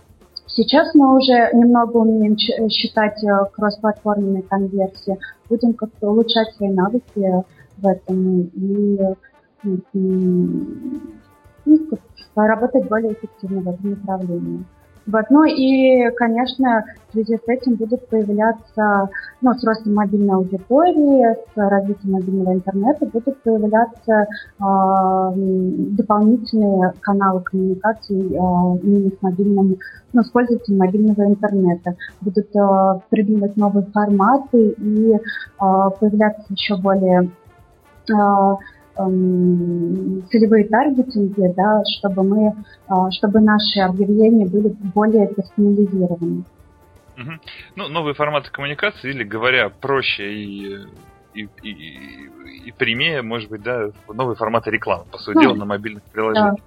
Сейчас мы уже немного умеем считать э, кроссплатформенные конверсии. Будем как-то улучшать свои навыки в этом и, и, и, и работать более эффективно в этом направлении. Вот. Ну и, конечно, в связи с этим будут появляться, ну, с ростом мобильной аудитории, с развитием мобильного интернета будут появляться э, дополнительные каналы коммуникации э, именно с мобильным, ну, с пользователем мобильного интернета. Будут э, придумывать новые форматы и э, появляться еще более Эм, целевые таргетинги, да, чтобы мы, а, чтобы наши объявления были более персонализированы.
Угу. Ну, новые форматы коммуникации, или говоря проще и, и, и, и прямее, может быть, да, новые форматы рекламы, по сути ну, дела, на мобильных приложениях. Да.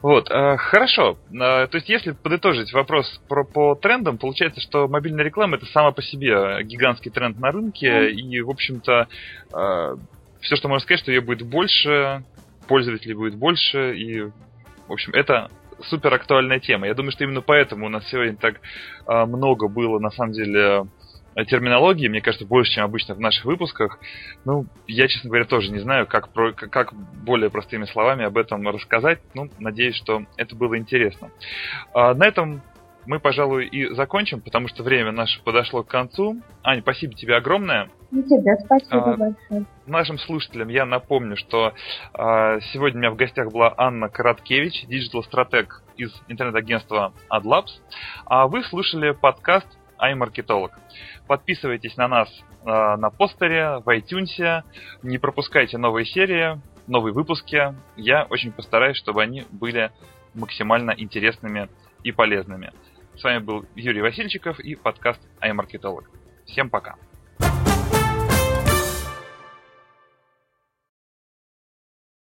Вот, э, хорошо. Э, то есть, если подытожить вопрос про, по трендам, получается, что мобильная реклама это сама по себе гигантский тренд на рынке, mm. и, в общем-то, э, все, что можно сказать, что ее будет больше, пользователей будет больше, и, в общем, это супер актуальная тема. Я думаю, что именно поэтому у нас сегодня так э, много было, на самом деле, терминологии, мне кажется, больше, чем обычно в наших выпусках. Ну, я, честно говоря, тоже не знаю, как, про, как более простыми словами об этом рассказать. Ну, надеюсь, что это было интересно. А, на этом мы, пожалуй, и закончим, потому что время наше подошло к концу. Аня, спасибо тебе огромное.
И тебе спасибо а, большое.
Нашим слушателям я напомню, что а, сегодня у меня в гостях была Анна Короткевич, digital-стратег из интернет-агентства AdLabs, а вы слушали подкаст iMarketolog. Подписывайтесь на нас э, на Подстере, в iTunes, не пропускайте новые серии, новые выпуски. Я очень постараюсь, чтобы они были максимально интересными и полезными. С вами был Юрий Васильчиков и подкаст iMarketolog. Всем пока!